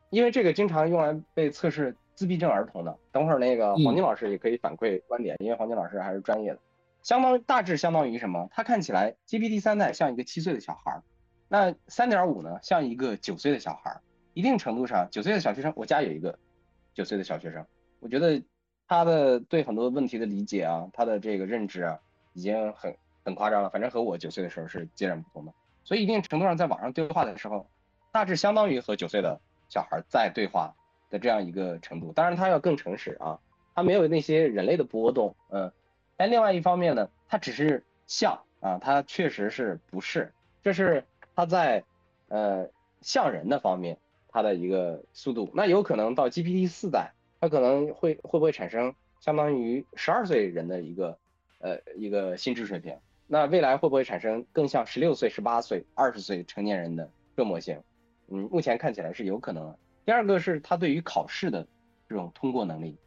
因为这个经常用来被测试自闭症儿童的。等会儿那个黄金老师也可以反馈观点，因为黄金老师还是专业的。相当大致相当于什么？它看起来 GPT 三代像一个七岁的小孩儿，那三点五呢像一个九岁的小孩儿。一定程度上，九岁的小学生，我家有一个九岁的小学生，我觉得他的对很多问题的理解啊，他的这个认知啊，已经很很夸张了。反正和我九岁的时候是截然不同的。所以一定程度上，在网上对话的时候，大致相当于和九岁的小孩在对话的这样一个程度。当然，他要更诚实啊，他没有那些人类的波动，嗯。但另外一方面呢，他只是像啊，他确实是不是，这是它在呃像人的方面它的一个速度。那有可能到 GPT 四代，它可能会会不会产生相当于十二岁人的一个呃一个心智水平？那未来会不会产生更像十六岁、十八岁、二十岁成年人的个模型？嗯，目前看起来是有可能的。第二个是它对于考试的这种通过能力，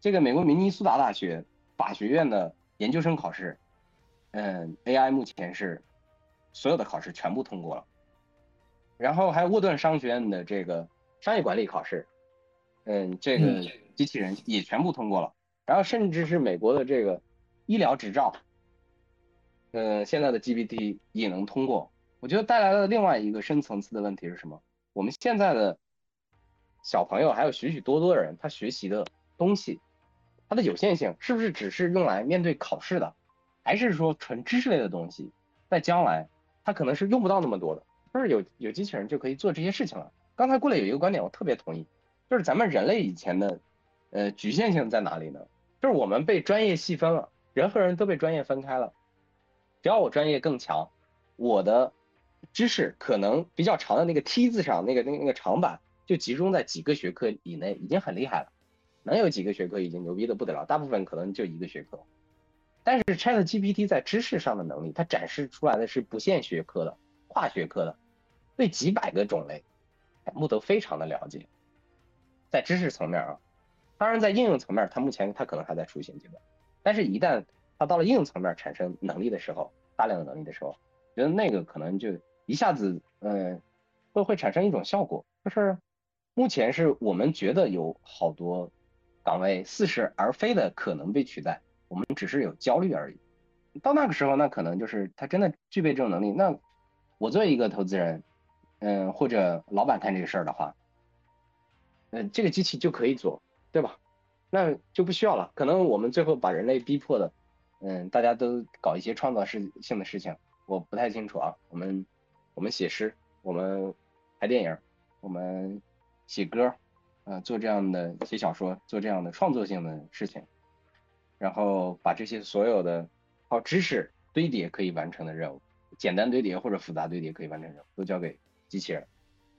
这个美国明尼苏达大学。法学院的研究生考试，嗯，AI 目前是所有的考试全部通过了，然后还有沃顿商学院的这个商业管理考试，嗯，这个机器人也全部通过了，然后甚至是美国的这个医疗执照，嗯，现在的 GPT 也能通过。我觉得带来了另外一个深层次的问题是什么？我们现在的小朋友还有许许多多的人，他学习的东西。它的有限性是不是只是用来面对考试的，还是说纯知识类的东西，在将来它可能是用不到那么多的，就是有有机器人就可以做这些事情了。刚才过来有一个观点，我特别同意，就是咱们人类以前的呃局限性在哪里呢？就是我们被专业细分了，人和人都被专业分开了。只要我专业更强，我的知识可能比较长的那个梯子上那个那个那个长板就集中在几个学科以内，已经很厉害了。能有几个学科已经牛逼的不得了，大部分可能就一个学科。但是 Chat GPT 在知识上的能力，它展示出来的是不限学科的、跨学科的，对几百个种类全部都非常的了解。在知识层面啊，当然在应用层面，它目前它可能还在雏形阶段。但是，一旦它到了应用层面产生能力的时候，大量的能力的时候，觉得那个可能就一下子，嗯，会会产生一种效果，就是目前是我们觉得有好多。岗位似是而非的可能被取代，我们只是有焦虑而已。到那个时候，那可能就是他真的具备这种能力。那我作为一个投资人，嗯，或者老板看这个事儿的话，嗯，这个机器就可以做，对吧？那就不需要了。可能我们最后把人类逼迫的，嗯，大家都搞一些创造性的事情，我不太清楚啊。我们我们写诗，我们拍电影，我们写歌，呃，做这样的写小说，做这样的创作性的事情，然后把这些所有的靠知识堆叠可以完成的任务，简单堆叠或者复杂堆叠可以完成任务，都交给机器人，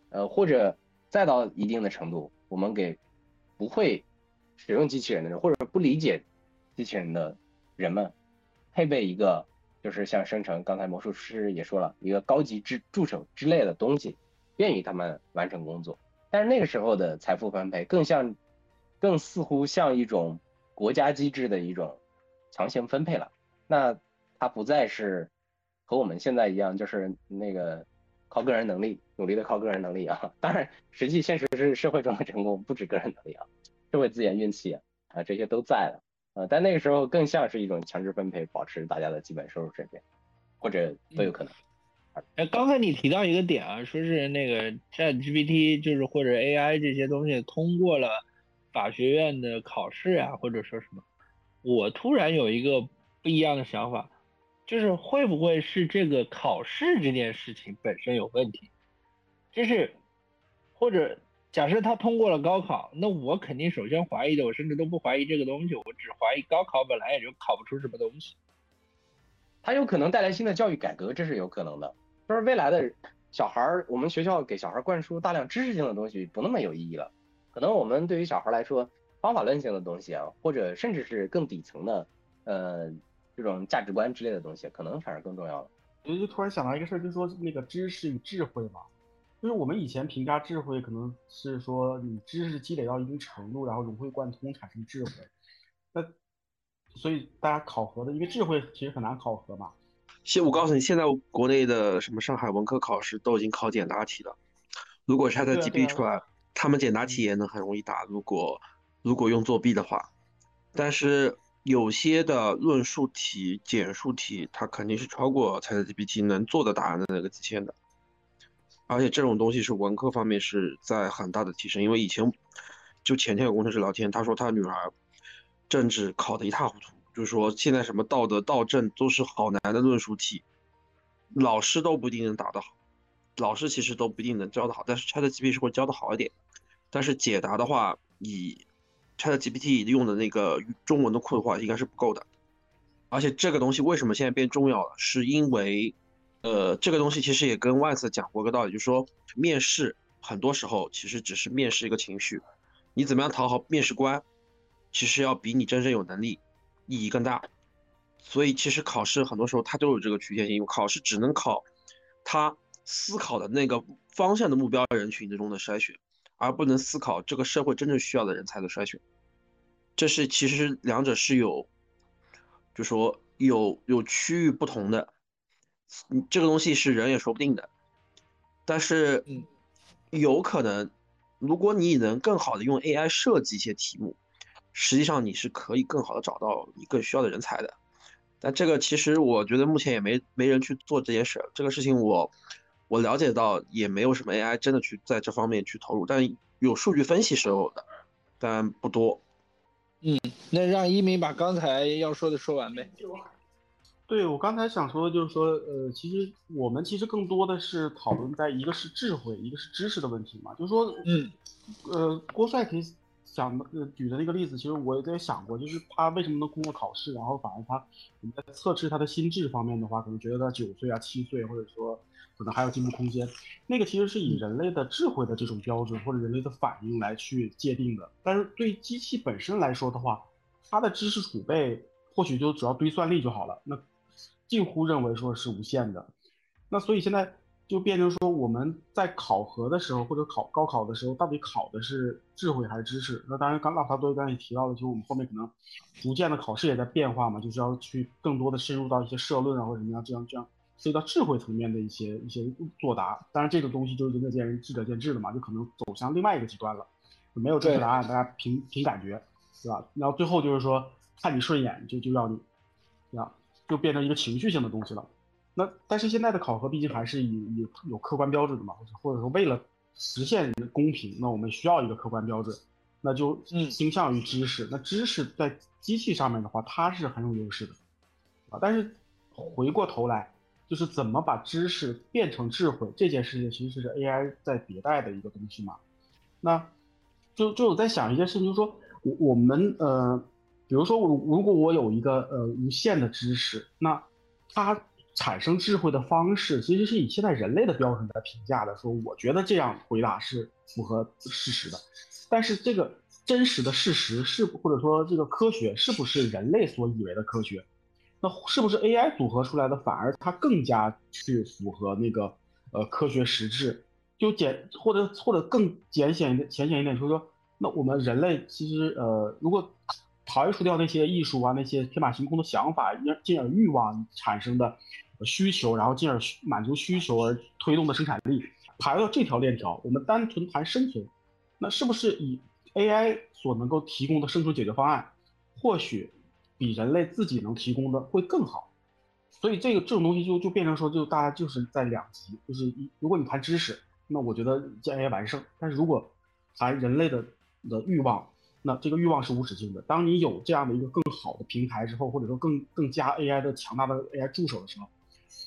呃，或者再到一定的程度，我们给不会。使用机器人的人，或者不理解机器人的人们，配备一个就是像生成，刚才魔术师也说了一个高级之助手之类的东西，便于他们完成工作。但是那个时候的财富分配更像，更似乎像一种国家机制的一种强行分配了。那它不再是和我们现在一样，就是那个靠个人能力，努力的靠个人能力啊。当然，实际现实是社会中的成功不止个人能力啊。社会资源、运气啊，这些都在了，呃，但那个时候更像是一种强制分配，保持大家的基本收入水平，或者都有可能。哎，刚才你提到一个点啊，说是那个 ChatGPT 就是或者 AI 这些东西通过了法学院的考试啊，或者说什么，我突然有一个不一样的想法，就是会不会是这个考试这件事情本身有问题，就是或者。假设他通过了高考，那我肯定首先怀疑的，我甚至都不怀疑这个东西，我只怀疑高考本来也就考不出什么东西。它有可能带来新的教育改革，这是有可能的。就是未来的小孩儿，我们学校给小孩灌输大量知识性的东西不那么有意义了。可能我们对于小孩来说，方法论性的东西啊，或者甚至是更底层的，呃，这种价值观之类的东西，可能反而更重要了。我就突然想到一个事儿，就是说那个知识与智慧嘛。就是我们以前评价智慧，可能是说你知识积累到一定程度，然后融会贯通产生智慧。那所以大家考核的，因为智慧其实很难考核嘛。现我告诉你，现在国内的什么上海文科考试都已经考简答题了。如果 ChatGPT 出来，他们简答题也能很容易答。如果如果用作弊的话，但是有些的论述题、简述题，它肯定是超过 ChatGPT 能做的答案的那个极限的。而且这种东西是文科方面是在很大的提升，因为以前就前天有工程师聊天，他说他女儿政治考得一塌糊涂，就是说现在什么道德、道政都是好难的论述题，老师都不一定能答得好，老师其实都不一定能教得好，但是 ChatGPT 是会教得好一点，但是解答的话，以 ChatGPT 用的那个中文的库的话，应该是不够的，而且这个东西为什么现在变重要了，是因为。呃，这个东西其实也跟万斯讲过个道理，就是说面试很多时候其实只是面试一个情绪，你怎么样讨好面试官，其实要比你真正有能力意义更大。所以其实考试很多时候它都有这个局限性，考试只能考他思考的那个方向的目标人群之中的筛选，而不能思考这个社会真正需要的人才的筛选。这是其实两者是有，就说有有区域不同的。你这个东西是人也说不定的，但是，有可能，如果你能更好的用 AI 设计一些题目，实际上你是可以更好的找到你更需要的人才的。但这个其实我觉得目前也没没人去做这件事，这个事情我我了解到也没有什么 AI 真的去在这方面去投入，但有数据分析是有的，但不多。嗯，那让一鸣把刚才要说的说完呗。对我刚才想说的就是说，呃，其实我们其实更多的是讨论在一个是智慧，一个是知识的问题嘛。就是说，嗯，呃，郭帅可以想呃举的那个例子，其实我也在想过，就是他为什么能通过考试，然后反而他我们在测试他的心智方面的话，可能觉得他九岁啊、七岁，或者说可能还有进步空间。那个其实是以人类的智慧的这种标准或者人类的反应来去界定的。但是对机器本身来说的话，它的知识储备或许就只要堆算力就好了。那近乎认为说是无限的，那所以现在就变成说我们在考核的时候或者考高考的时候，到底考的是智慧还是知识？那当然，刚拉萨多刚才也提到了，就是我们后面可能逐渐的考试也在变化嘛，就是要去更多的深入到一些社论啊或者什么样这样这样涉及到智慧层面的一些一些作答。当然这个东西就是仁者见仁，智者见智的嘛，就可能走向另外一个极端了，没有正确答案，大家凭凭感觉，对吧？然后最后就是说看你顺眼就就要你，对吧？就变成一个情绪性的东西了。那但是现在的考核毕竟还是以以有客观标准的嘛，或者说为了实现公平，那我们需要一个客观标准，那就嗯倾向于知识。那知识在机器上面的话，它是很有优势的啊。但是回过头来，就是怎么把知识变成智慧这件事情，其实是 AI 在迭代的一个东西嘛。那就就我在想一件事情，就是说我我们呃，比如说我如果我有一个呃无限的知识，那它产生智慧的方式，其实是以现在人类的标准来评价的，说我觉得这样回答是符合事实的。但是这个真实的事实是，或者说这个科学是不是人类所以为的科学？那是不是 AI 组合出来的反而它更加去符合那个呃科学实质？就简或者或者更简显一点，浅显一点，就是说，那我们人类其实呃，如果排除掉那些艺术啊、那些天马行空的想法，进而欲望产生的需求，然后进而满足需求而推动的生产力，排到这条链条，我们单纯谈生存，那是不是以 AI 所能够提供的生存解决方案，或许比人类自己能提供的会更好？所以这个这种东西就就变成说，就大家就是在两极，就是一如果你谈知识。那我觉得这 AI 完胜，但是如果谈人类的的欲望，那这个欲望是无止境的。当你有这样的一个更好的平台之后，或者说更更加 AI 的强大的 AI 助手的时候，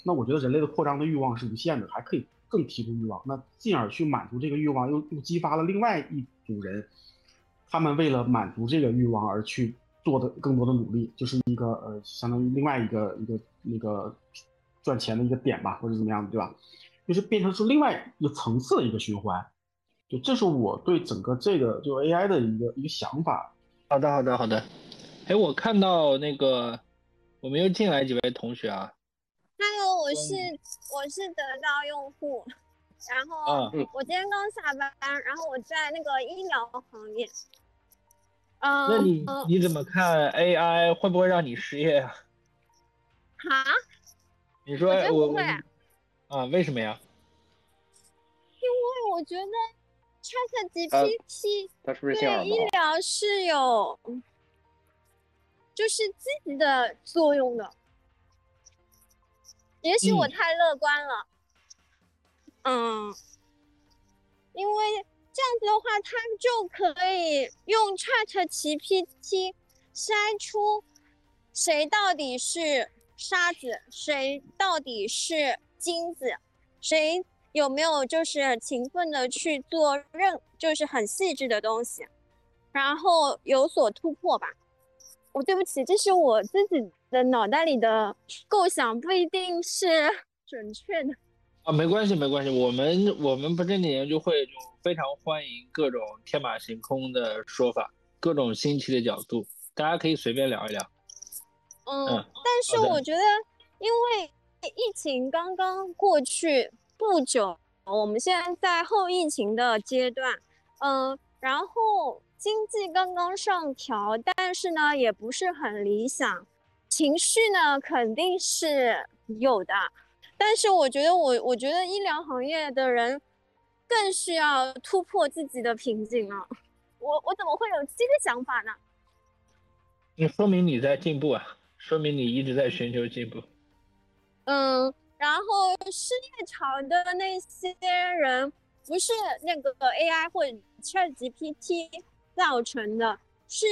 那我觉得人类的扩张的欲望是无限的，还可以更提供欲望，那进而去满足这个欲望，又又激发了另外一组人，他们为了满足这个欲望而去做的更多的努力，就是一个呃相当于另外一个一个那个赚钱的一个点吧，或者怎么样的，对吧？就是变成是另外一个层次的一个循环，就这是我对整个这个就 AI 的一个一个想法。好的，好的，好的。哎，我看到那个我们又进来几位同学啊。Hello，我是我是得到用户，然后啊，我今天刚下班，然后我在那个医疗行业。嗯、那你嗯你怎么看 AI 会不会让你失业啊？哈？你说我啊？为什么呀？因为我觉得 Chat 呃 GPT 它是不是信号对医？疗是有就是积极的作用的。也许我嗯太乐观了，嗯，因为这样子的话，它就可以用 Chat GPT 筛出谁到底是沙子，谁到底是金子，谁有没有就是勤奋的去做任就是很细致的东西，然后有所突破吧。我对不起，这是我自己的脑袋里的构想，不一定是准确的。啊，没关系，没关系。我们我们不正经研究会就非常欢迎各种天马行空的说法，各种新奇的角度，大家可以随便聊一聊。嗯，嗯但是我觉得，因为疫情刚刚过去不久，我们现在在后疫情的阶段，嗯，然后经济刚刚上调，但是呢，也不是很理想，情绪呢肯定是有的，但是我觉得我我觉得医疗行业的人更需要突破自己的瓶颈啊！我我怎么会有这个想法呢？你说明你在进步啊，说明你一直在寻求进步。嗯，然后失业潮的那些人，不是那个 AI 或者 ChatGPT 造成的，是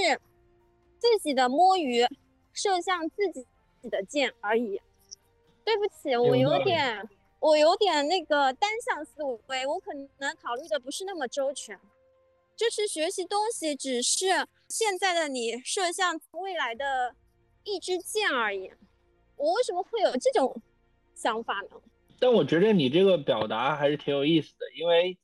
自己的摸鱼射向自己的箭而已。对不起，我有点，我有点那个单向思维，我可能考虑的不是那么周全。就是学习东西，只是现在的你射向未来的一支箭而已。我为什么会有这种想法呢？但我觉得你这个表达还是挺有意思的，因为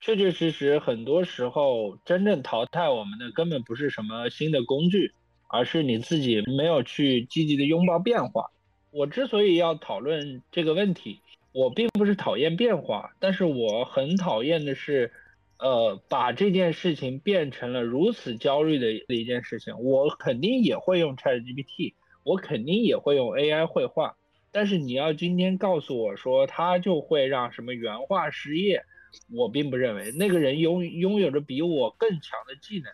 确确实实很多时候真正淘汰我们的根本不是什么新的工具，而是你自己没有去积极的拥抱变化。我之所以要讨论这个问题，我并不是讨厌变化，但是我很讨厌的是，呃，把这件事情变成了如此焦虑的一件事情。我肯定也会用 ChatGPT，我肯定也会用 AI 绘画，但是你要今天告诉我说它就会让什么原画失业，我并不认为那个人拥拥有着比我更强的技能，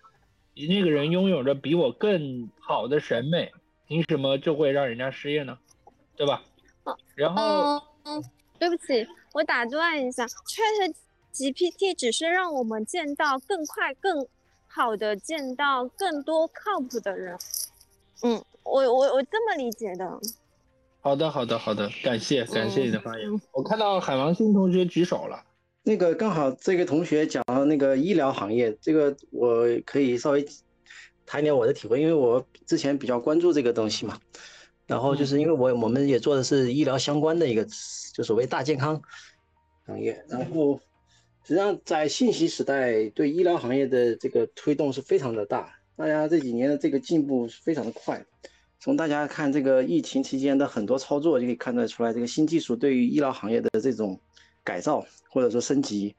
那个人拥有着比我更好的审美，凭什么就会让人家失业呢？对吧哦？然后嗯嗯，对不起，我打断一下，Chat GPT 只是让我们见到更快、更好的见到更多靠谱的人。嗯，我我我这么理解的。好的，好的，好的，感谢感谢你的发言。我看到海王星同学举手了。那个刚好这个同学讲到那个医疗行业，这个我可以稍微谈一点我的体会，因为我之前比较关注这个东西嘛。然后就是因为我我们也做的是医疗相关的一个，就所谓大健康行业。然后实际上在信息时代，对医疗行业的这个推动是非常的大，大家这几年的这个进步是非常的快。从大家看这个疫情期间的很多操作就可以看得出来，这个新技术对于医疗行业的这种改造或者说升级。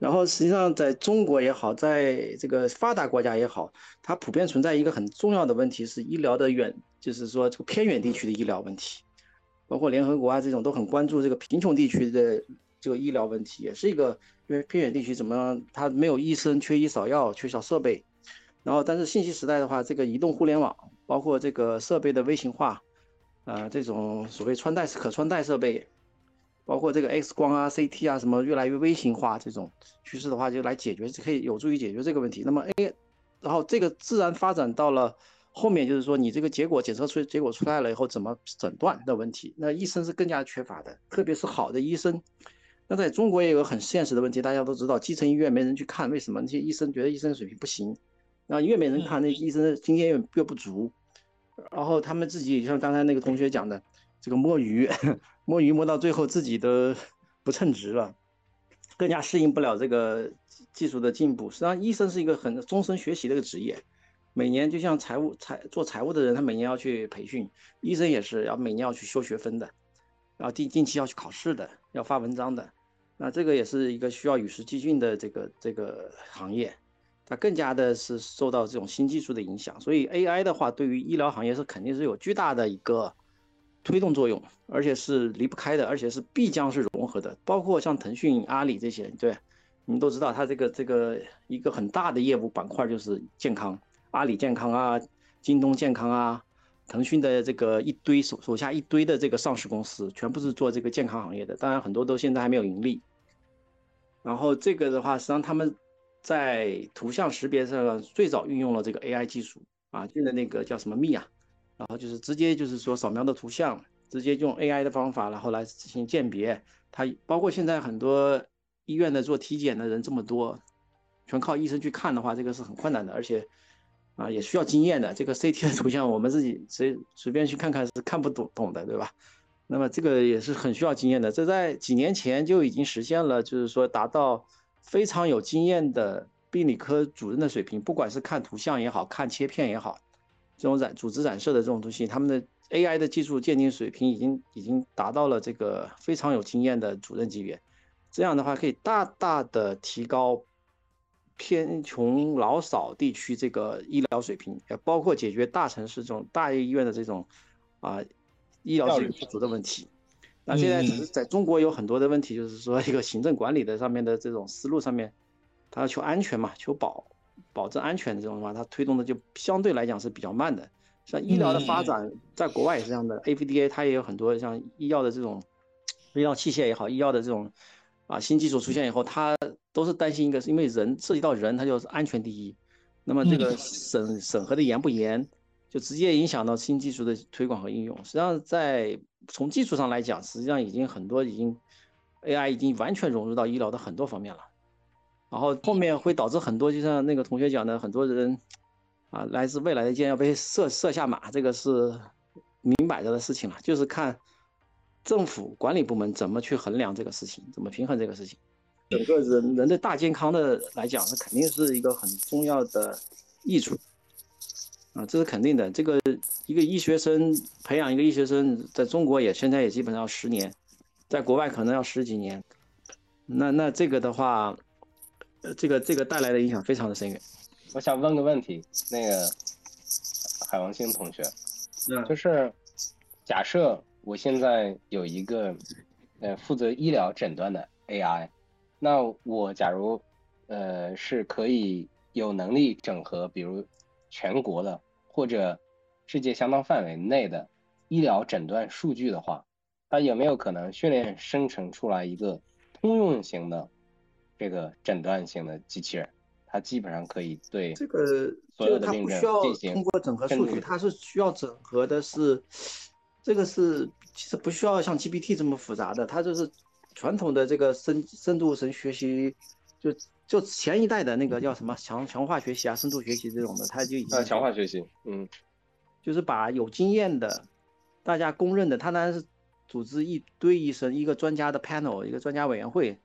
然后实际上在中国也好，在这个发达国家也好，它普遍存在一个很重要的问题是医疗的远，就是说这个偏远地区的医疗问题，包括联合国啊这种都很关注这个贫穷地区的这个医疗问题，也是一个因为偏远地区怎么样，它没有医生，缺医少药，缺少设备。然后但是信息时代的话，这个移动互联网。包括这个设备的微型化，呃，这种所谓穿戴可穿戴设备，包括这个 X 光啊、CT 啊什么越来越微型化这种趋势的话，就来解决，可以有助于解决这个问题。那么 A，然后这个自然发展到了后面，就是说你这个结果检测出结果出来了以后怎么诊断的问题，那医生是更加缺乏的，特别是好的医生。那在中国也有很现实的问题，大家都知道，基层医院没人去看，为什么？那些医生觉得医生水平不行，那越没人看，那医生的经验越越不足。然后他们自己像刚才那个同学讲的，这个摸鱼，摸鱼摸到最后自己都不称职了，更加适应不了这个技术的进步。实际上，医生是一个很终身学习的一个职业，每年就像财务财做财务的人，他每年要去培训，医生也是要每年要去修学分的，然后定近期要去考试的，要发文章的。那这个也是一个需要与时俱进的这个这个行业。它更加的是受到这种新技术的影响，所以 AI 的话，对于医疗行业是肯定是有巨大的一个推动作用，而且是离不开的，而且是必将是融合的。包括像腾讯、阿里这些，对，你们都知道，它这个这个一个很大的业务板块就是健康，阿里健康啊，京东健康啊，腾讯的这个一堆手手下一堆的这个上市公司，全部是做这个健康行业的，当然很多都现在还没有盈利。然后这个的话，实际上他们。在图像识别上最早运用了这个 AI 技术啊，用的那个叫什么密啊，然后就是直接就是说扫描的图像，直接用 AI 的方法，然后来进行鉴别。它包括现在很多医院的做体检的人这么多，全靠医生去看的话，这个是很困难的，而且啊也需要经验的。这个 CT 的图像我们自己随随便去看看是看不懂懂的，对吧？那么这个也是很需要经验的。这在几年前就已经实现了，就是说达到。非常有经验的病理科主任的水平，不管是看图像也好看切片也好，这种染组织染色的这种东西，他们的 AI 的技术鉴定水平已经已经达到了这个非常有经验的主任级别。这样的话可以大大的提高偏穷老少地区这个医疗水平，也包括解决大城市这种大医院的这种啊医疗资源不足的问题。那现在只是在中国有很多的问题，就是说一个行政管理的上面的这种思路上面，它要求安全嘛，求保保证安全的这种的话，它推动的就相对来讲是比较慢的。像医疗的发展，在国外也是这样的，AVDA 它也有很多像医药的这种医疗器械也好，医药的这种啊新技术出现以后，它都是担心一个，是因为人涉及到人，它就是安全第一。那么这个审审核的严不严，就直接影响到新技术的推广和应用。实际上在从技术上来讲，实际上已经很多已经 AI 已经完全融入到医疗的很多方面了，然后后面会导致很多，就像那个同学讲的，很多人啊，来自未来的箭要被射射下马，这个是明摆着的事情了，就是看政府管理部门怎么去衡量这个事情，怎么平衡这个事情。整个人人的大健康的来讲，那肯定是一个很重要的益处。啊，这是肯定的。这个一个医学生培养一个医学生，在中国也现在也基本上要十年，在国外可能要十几年。那那这个的话，这个这个带来的影响非常的深远。我想问个问题，那个海王星同学，就是假设我现在有一个呃负责医疗诊断的 AI，那我假如呃是可以有能力整合，比如。全国的或者世界相当范围内的医疗诊断数据的话，它有没有可能训练生成出来一个通用型的这个诊断性的机器人，它基本上可以对这个所有的病症不需要进行通过整合数据，它是需要整合的是，这个是其实不需要像 GPT 这么复杂的，它就是传统的这个深深度神学习，就就前一代的那个叫什么强强化学习啊、深度学习这种的，它就已经呃强化学习，嗯。就是把有经验的、大家公认的，他当然是组织一堆医生，一个专家的 panel，一个专家委员会，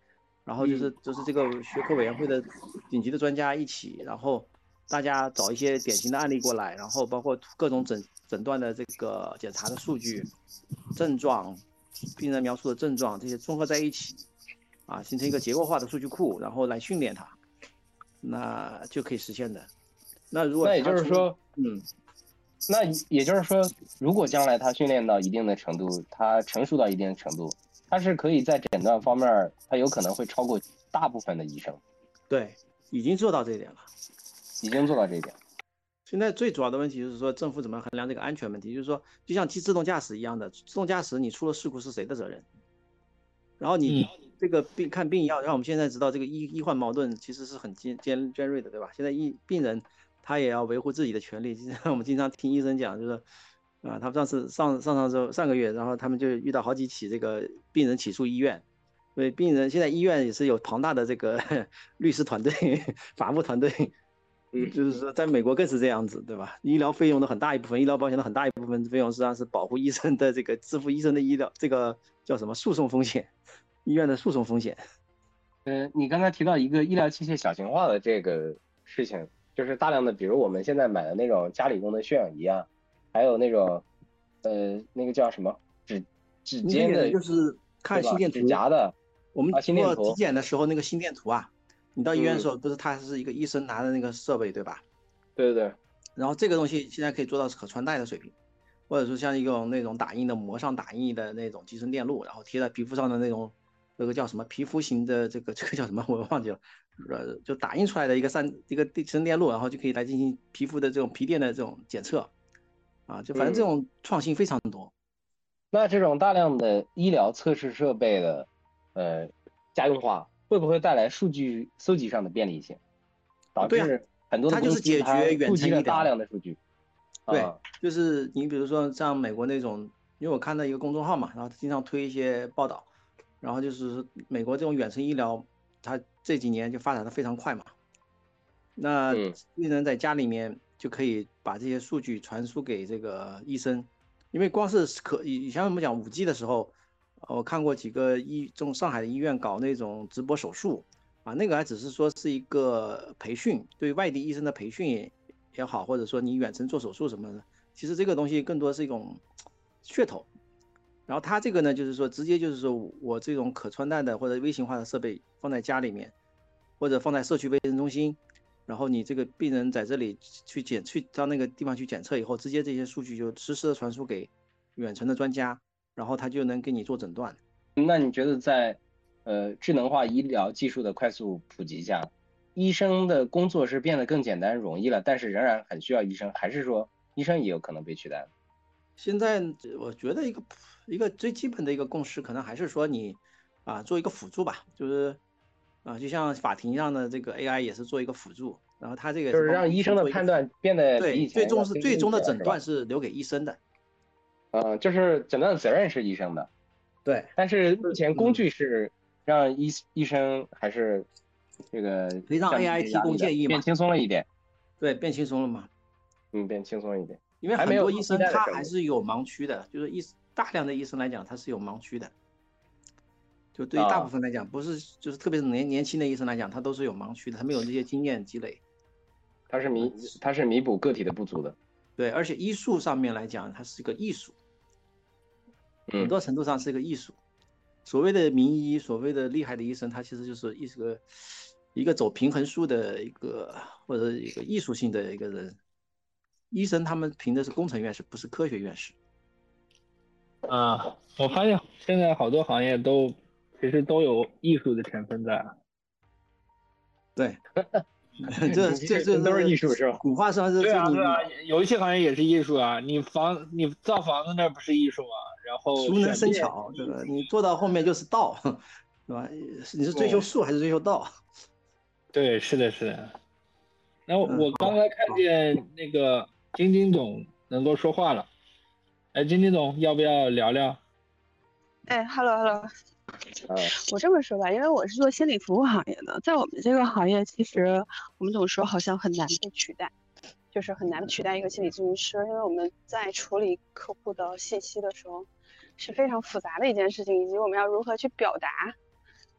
然后就是就是这个学科委员会的顶级的专家一起，然后大家找一些典型的案例过来，然后包括各种诊诊断的这个检查的数据、症状、病人描述的症状这些综合在一起，啊，形成一个结构化的数据库，然后来训练它，那就可以实现的。那如果那也就是说，嗯。那也就是说，如果将来他训练到一定的程度，他成熟到一定的程度，它是可以在诊断方面儿，它有可能会超过大部分的医生，对，已经做到这一点了。已经做到这一点。现在最主要的问题就是说，政府怎么衡量这个安全问题？就是说，就像机自动驾驶一样的，自动驾驶你出了事故是谁的责任？然后你这个病看病要让我们现在知道这个医医患矛盾其实是很尖尖尖锐的，对吧？现在医病人他也要维护自己的权利，就像我们经常听医生讲，就是啊，他们上次上上上周上个月，然后他们就遇到好几起这个病人起诉医院，所以病人现在医院也是有庞大的这个 律师团队、法务团队。嗯就是说，在美国更是这样子，对吧？医疗费用的很大一部分，医疗保险的很大一部分费用实际上是保护医生的这个支付医生的医疗这个叫什么诉讼风险，医院的诉讼风险。嗯，你刚才提到一个医疗器械小型化的这个事情，就是大量的，比如我们现在买的那种家里用的血氧仪啊，还有那种，呃，那个叫什么？指指尖的，就是看心电图甲的，我们啊心电图做体检的时候那个心电图啊，你到医院的时嗯。候不是他是一个医生拿的那个设备对吧？对对对，然后这个东西现在可以做到可穿戴的水平，或者说像一种那种打印的膜上打印的那种集成电路，然后贴在皮肤上的那种，那个叫什么皮肤型的这个这个叫什么？我忘记了，呃，就打印出来的一个三一个集成电路，然后就可以来进行皮肤的这种皮电的这种检测，啊，就反正这嗯种创新非常多。那这种大量的医疗测试设备的呃家用化，会不会带来数据搜集上的便利性，导致很多的它就是解决远程医疗量的数据？对啊，就是你比如说像美国那种，因为我看到一个公众号嘛，然后他经常推一些报道，然后就是说美国这种远程医疗，它这几年就发展的非常快嘛。那嗯病人在家里面就可以把这些数据传输给这个医生，因为光是可以以前我们讲五 G 的时候，我看过几个医中上海的医院搞那种直播手术，啊，那个还只是说是一个培训，对外地医生的培训也好，或者说你远程做手术什么的，其实这个东西更多是一种噱头。然后它这个呢，就是说直接就是说我这种可穿戴的或者微型化的设备放在家里面，或者放在社区卫生中心，然后你这个病人在这里去检去到那个地方去检测以后，直接这些数据就实时的传输给远程的专家，然后他就能给你做诊断。那你觉得在呃智能化医疗技术的快速普及下，医生的工作是变得更简单容易了，但是仍然很需要医生，还是说医生也有可能被取代了？现在我觉得一个一个最基本的一个共识，可能还是说你啊做一个辅助吧，就是啊就像法庭上的这个 AI 也是做一个辅助，然后它这个就是让医生的判断变得对最终是最终的诊断是留给医生的。嗯，就是诊断的责任是医生的，对，但是目前工嗯具是让医医生还是这个可以让 AI 提供建议嘛变轻松了一点，对，变轻松了嘛。嗯，变轻松一点。因为很多医生他还是有盲区的，就是医大量的医生来讲，他是有盲区的。就对于大啊部分来讲，不是就是特别是年年轻的医生来讲，他都是有盲区的，他没有这些经验积累。它是弥它是弥补个体的不足的，对，而且医术上面来讲，它是一个艺术，很嗯多程度上是一个艺术。所谓的名医，所谓的厉害的医生，他其实就是一个一个走平衡术的一个或者一个艺术性的一个人。医生他们评的是工程院士，不是科学院士。啊，我发现现在好多行业都其实都有艺术的成分在。对，这这这都是艺术是吧？古话上是对啊，对啊，游戏行业也是艺术啊。你房你造房子那不是艺术吗？然后熟能生巧，这个你做到后面就是道，对吧？你是追求术还是追求道？对，是的，是的。那我刚才看见那个晶晶总能够说话了，哎，晶晶总要不要聊聊？哎，hello hello，啊，我这么说吧，因为我是做心理服务行业的，在我们这个行业，其实我们总说好像很难被取代，就是很难取代一个心理咨询师，因为我们在处理客户的信息的时候是非常复杂的一件事情，以及我们要如何去表达。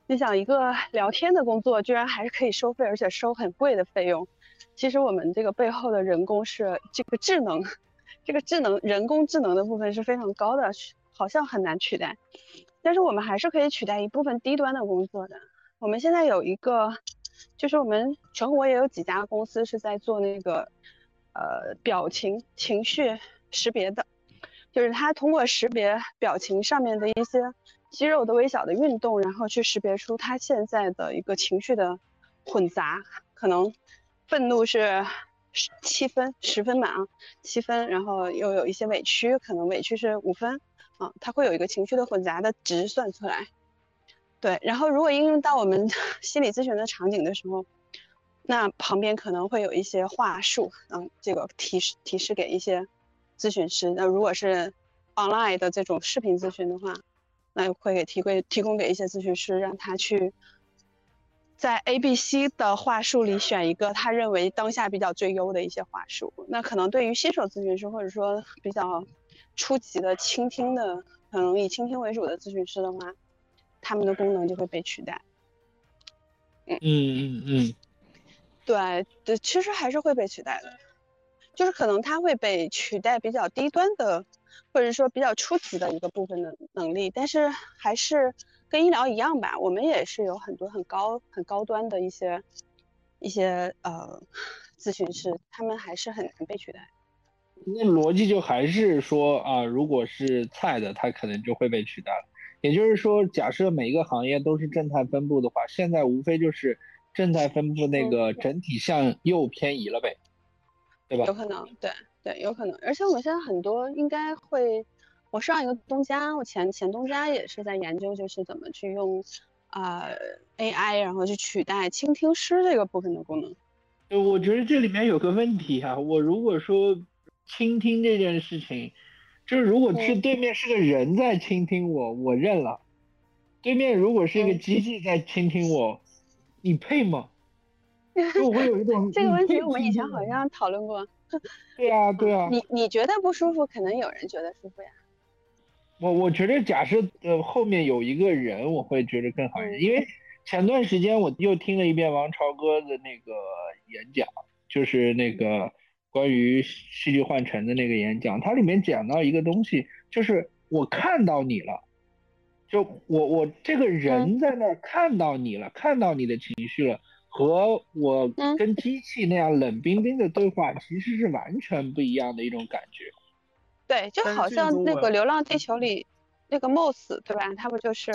你想，一个聊天的工作居然还是可以收费，而且收很贵的费用，其实我们这个背后的人工是这个智能，这个智能人工智能的部分是非常高的，好像很难取代。但是我们还是可以取代一部分低端的工作的。我们现在有一个，就是我们全国也有几家公司是在做那个，呃，表情情绪识别的，就是它通过识别表情上面的一些肌肉的微小的运动，然后去识别出他现在的一个情绪的混杂，可能愤怒是十七分，十分满啊，七分，然后又有一些委屈，可能委屈是五分。啊，它会有一个情绪的混杂的值算出来。对，然后如果应用到我们 心理咨询的场景的时候，那旁边可能会有一些话术，嗯，这个提示提示给一些咨询师。那如果是 online 的这种视频咨询的话，那会给提供提供给一些咨询师，让他去在 A、B、C 的话术里选一个他认为当下比较最优的一些话术。那可能对于新手咨询师或者说比较初级的倾听的，可能以倾听为主的咨询师的话，他们的功能就会被取代。嗯嗯嗯，对对，其实还是会被取代的，就是可能它会被取代比较低端的，或者说比较初级的一个部分的能力，但是还是跟医疗一样吧，我们也是有很多很高很高端的一些一些呃咨询师，他们还是很难被取代。那逻辑就还是说啊，如果是菜的，它可能就会被取代了。也就是说，假设每一个行业都是正态分布的话，现在无非就是正态分布那个整体向右偏移了呗，对吧有？可能，对对，有可能。而且我们现在很多应该会，我上一个东家，我前前东家也是在研究，就是怎么去用啊、AI，然后去取代倾听师这个部分的功能。对我觉得这里面有个问题啊，我如果说倾听这件事情，就是如果是嗯对面是个人在倾听我，我认了；对面如果是一个嗯机器在倾听我，你配吗？就我会有一种这个问题我们以前好像讨论过。对啊对啊，你你觉得不舒服，可能有人觉得舒服呀。我我觉得假设呃后面有一个人，我会觉得更好一点，因为前段时间我又听了一遍王朝哥的那个演讲，就是那个关于戏剧幻城的那个演讲，它里面讲到一个东西，就是我看到你了，就我我这个人在那儿看到你了，看到你的情绪了。和我嗯跟机器那样冷冰冰的对话，其实是完全不一样的一种感觉。对，就好像那个《流浪地球》里那个 Moss 对吧？他不就是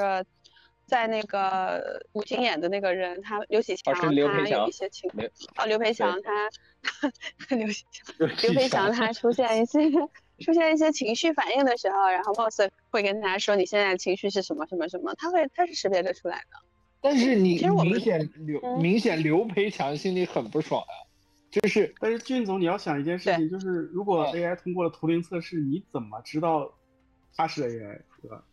在那个吴京演的那个人，他刘启强他有一些情刘哦，刘培强他 刘启强刘刘培强他出现一些出现一些情绪反应的时候，然后 boss 会跟他说你现在的情绪是什么什么什么，他会他是识别得出来的。但是你明其实我们显刘嗯明显刘培强心里很不爽啊，就是但是俊总，你要想一件事情，就是如果啊 AI 通过了图灵测试，你怎么知道他是 AI，对吧？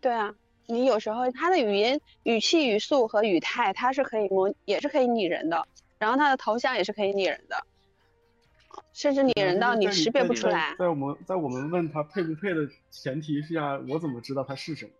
对啊，你有时候他的语音、语气、语速和语态，他是可以模，也是可以拟人的，然后他的头像也是可以拟人的，甚至拟人到你识别不出来。在我们在我们问他配不配的前提是下，我怎么知道他是什么？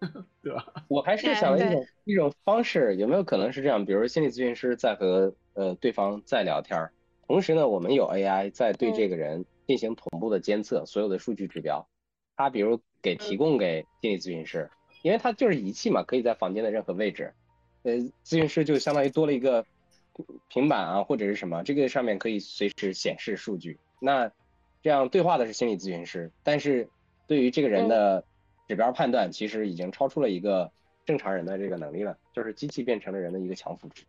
对吧？我还是想了一种一种方式，有没有可能是这样？比如心理咨询师在和呃对方在聊天儿，同时呢，我们有 AI 在对这嗯个人进行同步的监测所有的数据指标，他比如给提嗯供给心理咨询师，因为它就是仪器嘛，可以在房间的任何位置，呃，咨询师就相当于多了一个平板啊或者是什么，这个上面可以随时显示数据。那这样对话的是心理咨询师，但是对于这个人嗯的指标判断，其实已经超出了一个正常人的这个能力了，就是机器变成了人的一个强辅助。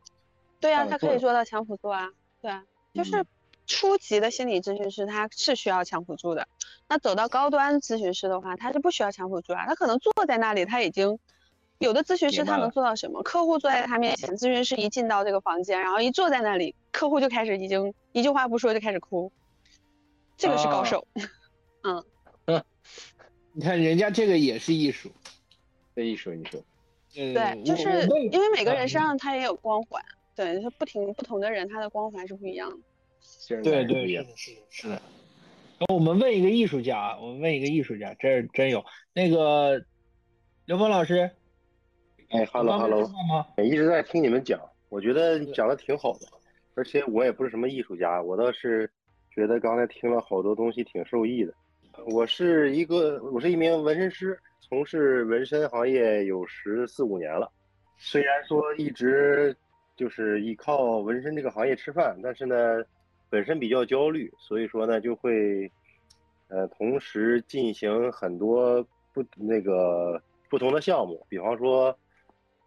对啊，它可以做到强辅助啊，对啊，就是嗯初级的心理咨询师他是需要强辅助的，那走到高端咨询师的话，他是不需要强辅助啊，他可能坐在那里他已经有的咨询师他能做到什么？客户坐在他面前，咨询师一进到这个房间，然后一坐在那里，客户就开始已经一句话不说就开始哭，这个是高啊手。嗯，你看人家这个也是艺术。这艺术艺术，呃对，就是因为每个啊人身上他也有光环，对，就不停不同的人他的光环是不一样的。对对，是的，是的，是的。然后我们问一个艺术家啊，我们问一个艺术家，这真有那个刘峰老师，哎哈喽方哈喽？一直在听你们讲，我觉得讲的挺好的，而且我也不是什么艺术家，我倒是觉得刚才听了好多东西挺受益的。我是一个，我是一名纹身师，从事纹身行业有十四五年了。虽然说一直就是依靠纹身这个行业吃饭，但是呢，本身比较焦虑，所以说呢就会，呃，同时进行很多不那个不同的项目，比方说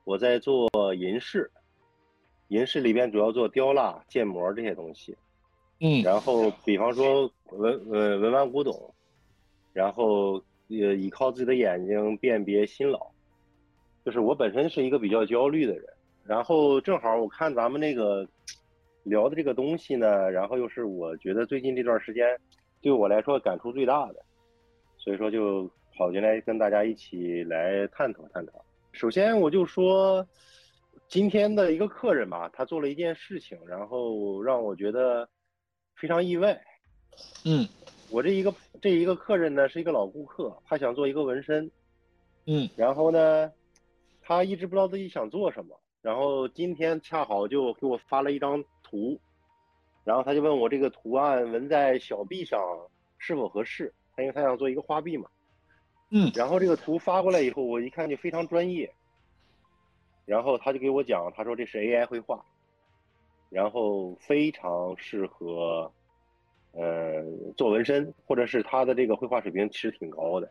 我在做银饰，银饰里边主要做雕蜡、建模这些东西。嗯然后比方说文呃文玩古董，然后呃依靠自己的眼睛辨别新老，就是我本身是一个比较焦虑的人，然后正好我看咱们那个聊的这个东西呢，然后又是我觉得最近这段时间对我来说感触最大的，所以说就跑进来跟大家一起来探讨探讨。首先我就说今天的一个客人吧，他做了一件事情，然后让我觉得非常意外。嗯我这一个这一个客人呢是一个老顾客，他想做一个纹身，嗯然后呢，他一直不知道自己想做什么，然后今天恰好就给我发了一张图，然后他就问我这个图案纹在小臂上是否合适，他因为他想做一个花臂嘛，嗯。然后这个图发过来以后，我一看就非常专业，然后他就给我讲，他说这是 AI 绘画，然后非常适合，呃，做纹身，或者是他的这个绘画水平其实挺高的。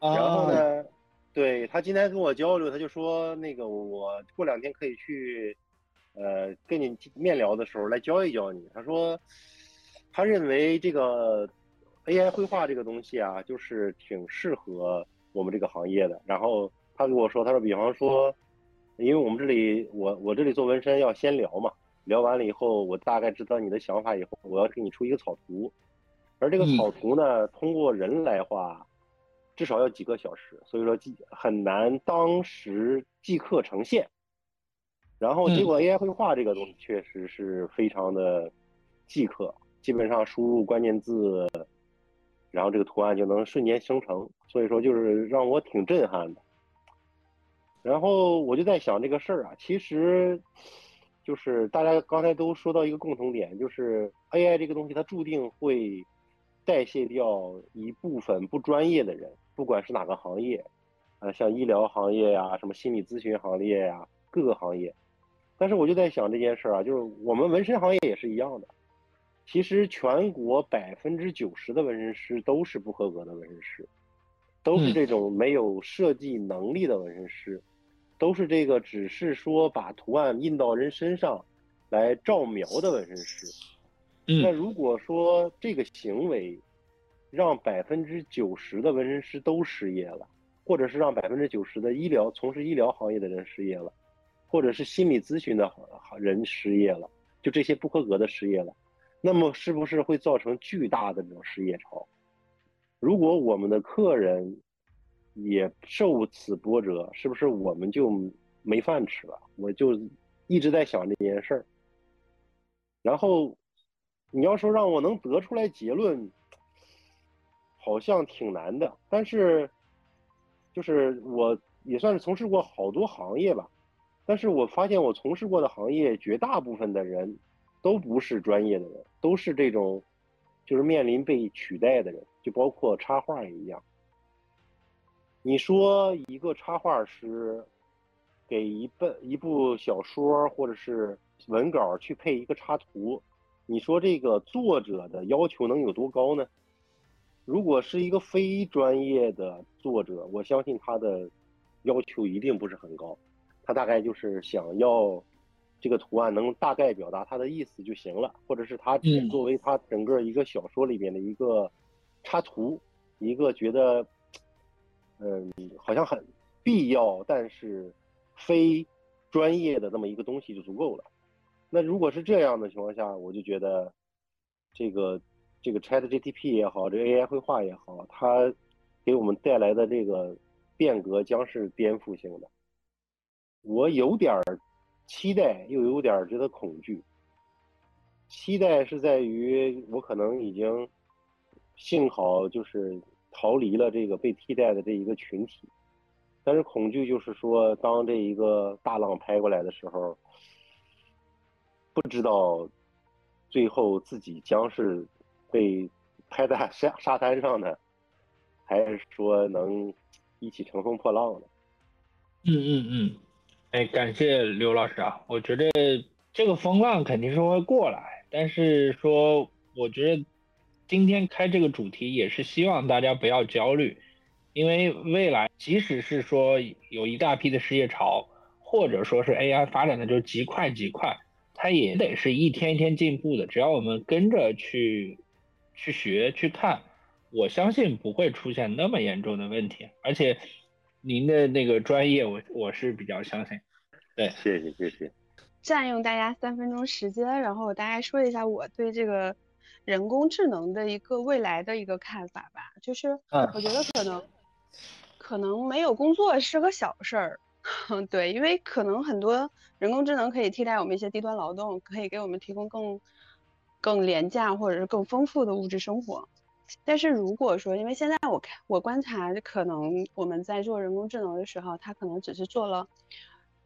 然后啊，呢，对他今天跟我交流，他就说那个我过两天可以去，呃，跟你面聊的时候来教一教你。他说，他认为这个 AI 绘画这个东西啊，就是挺适合我们这个行业的。然后他跟我说，他说，比方说，因为我们这里我我这里做纹身要先聊嘛，聊完了以后，我大概知道你的想法以后，我要给你出一个草图，而这个嗯草图呢，通过人来画。至少要几个小时，所以说即很难当时即刻呈现。然后结果 AI 绘画这个东西确实是非常的即刻，基本上输入关键字，然后这个图案就能瞬间生成，所以说就是让我挺震撼的。然后我就在想这个事儿啊，其实就是大家刚才都说到一个共同点，就是 AI 这个东西它注定会代谢掉一部分不专业的人，不管是哪个行业，啊，像医疗行业呀、什么心理咨询行业呀、各个行业。但是我就在想这件事儿啊，就是我们纹身行业也是一样的。其实全国百分之九十的纹身师都是不合格的纹身师，都是嗯这种没有设计能力的纹身师，都是这个只是说把图案印到人身上来照描的纹身师。那嗯如果说这个行为让百分之九十的纹身师都失业了，或者是让百分之九十的医疗从事医疗行业的人失业了，或者是心理咨询的人失业了，就这些不合格的失业了，那么是不是会造成巨大的这种失业潮？如果我们的客人也受此波折，是不是我们就没饭吃了？我就一直在想这件事儿。然后你要说让我能得出来结论，好像挺难的。但是，就是我也算是从事过好多行业吧，但是我发现我从事过的行业，绝大部分的人都不是专业的人，都是这种就是面临被取代的人，就包括插画也一样。你说一个插画师给一本一部小说或者是文稿去配一个插图，你说这个作者的要求能有多高呢？如果是一个非专业的作者，我相信他的要求一定不是很高，他大概就是想要这个图案能大概表达他的意思就行了，或者是他只嗯作为他整个一个小说里面的一个插图，一个觉得，嗯，好像很必要但是非专业的这么一个东西就足够了。那如果是这样的情况下，我就觉得这个这个 Chat GTP 也好，这个 AI 绘画也好，它给我们带来的这个变革将是颠覆性的。我有点期待，又有点觉得恐惧。期待是在于我可能已经幸好就是逃离了这个被替代的这一个群体，但是恐惧就是说，当这一个大浪拍过来的时候，不知道最后自己将是被拍在沙沙滩上的，还是说能一起乘风破浪的。嗯嗯嗯，哎，感谢刘老师啊，我觉得这个风浪肯定是会过来，但是说，我觉得今天开这个主题也是希望大家不要焦虑，因为未来即使是说有一大批的失业潮，或者说是 AI 发展的就极快极快，它也得是一天一天进步的，只要我们跟着去去学去看，我相信不会出现那么严重的问题，而且您的那个专业，我我是比较相信。对，谢谢谢谢。占用大家三分钟时间，然后我大概说一下我对这个人工智能的一个未来的一个看法吧。就是我觉得可能可能没有工作是个小事儿，对，因为可能很多人工智能可以替代我们一些低端劳动，可以给我们提供更更廉价或者是更丰富的物质生活。但是如果说，因为现在我看我观察，可能我们在做人工智能的时候，它可能只是做了。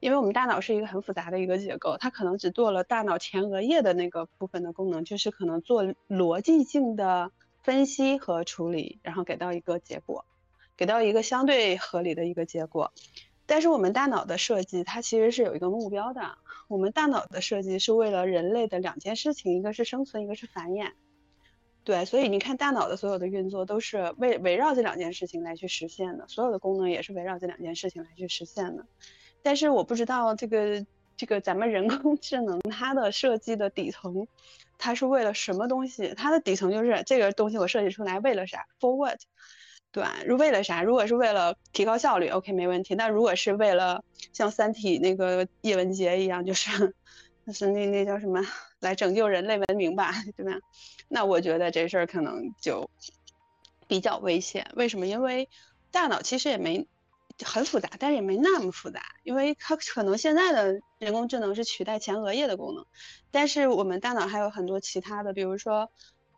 因为我们大脑是一个很复杂的一个结构，它可能只做了大脑前额叶的那个部分的功能，就是可能做逻辑性的分析和处理，然后给到一个结果，给到一个相对合理的一个结果。但是我们大脑的设计，它其实是有一个目标的。我们大脑的设计是为了人类的两件事情，一个是生存，一个是繁衍。对，所以你看大脑的所有的运作都是围围绕这两件事情来去实现的，所有的功能也是围绕这两件事情来去实现的。但是我不知道这个这个咱们人工智能它的设计的底层，它是为了什么东西？它的底层就是这个东西我设计出来为了啥？For what？对，是为了啥？如果是为了提高效率，OK 没问题。那如果是为了像《三体》那个叶文洁一样，就是就是那那叫什么来拯救人类文明吧，对吧？那我觉得这事儿可能就比较危险。为什么？因为大脑其实也没。很复杂，但是也没那么复杂，因为它可能现在的人工智能是取代前额叶的功能，但是我们大脑还有很多其他的，比如说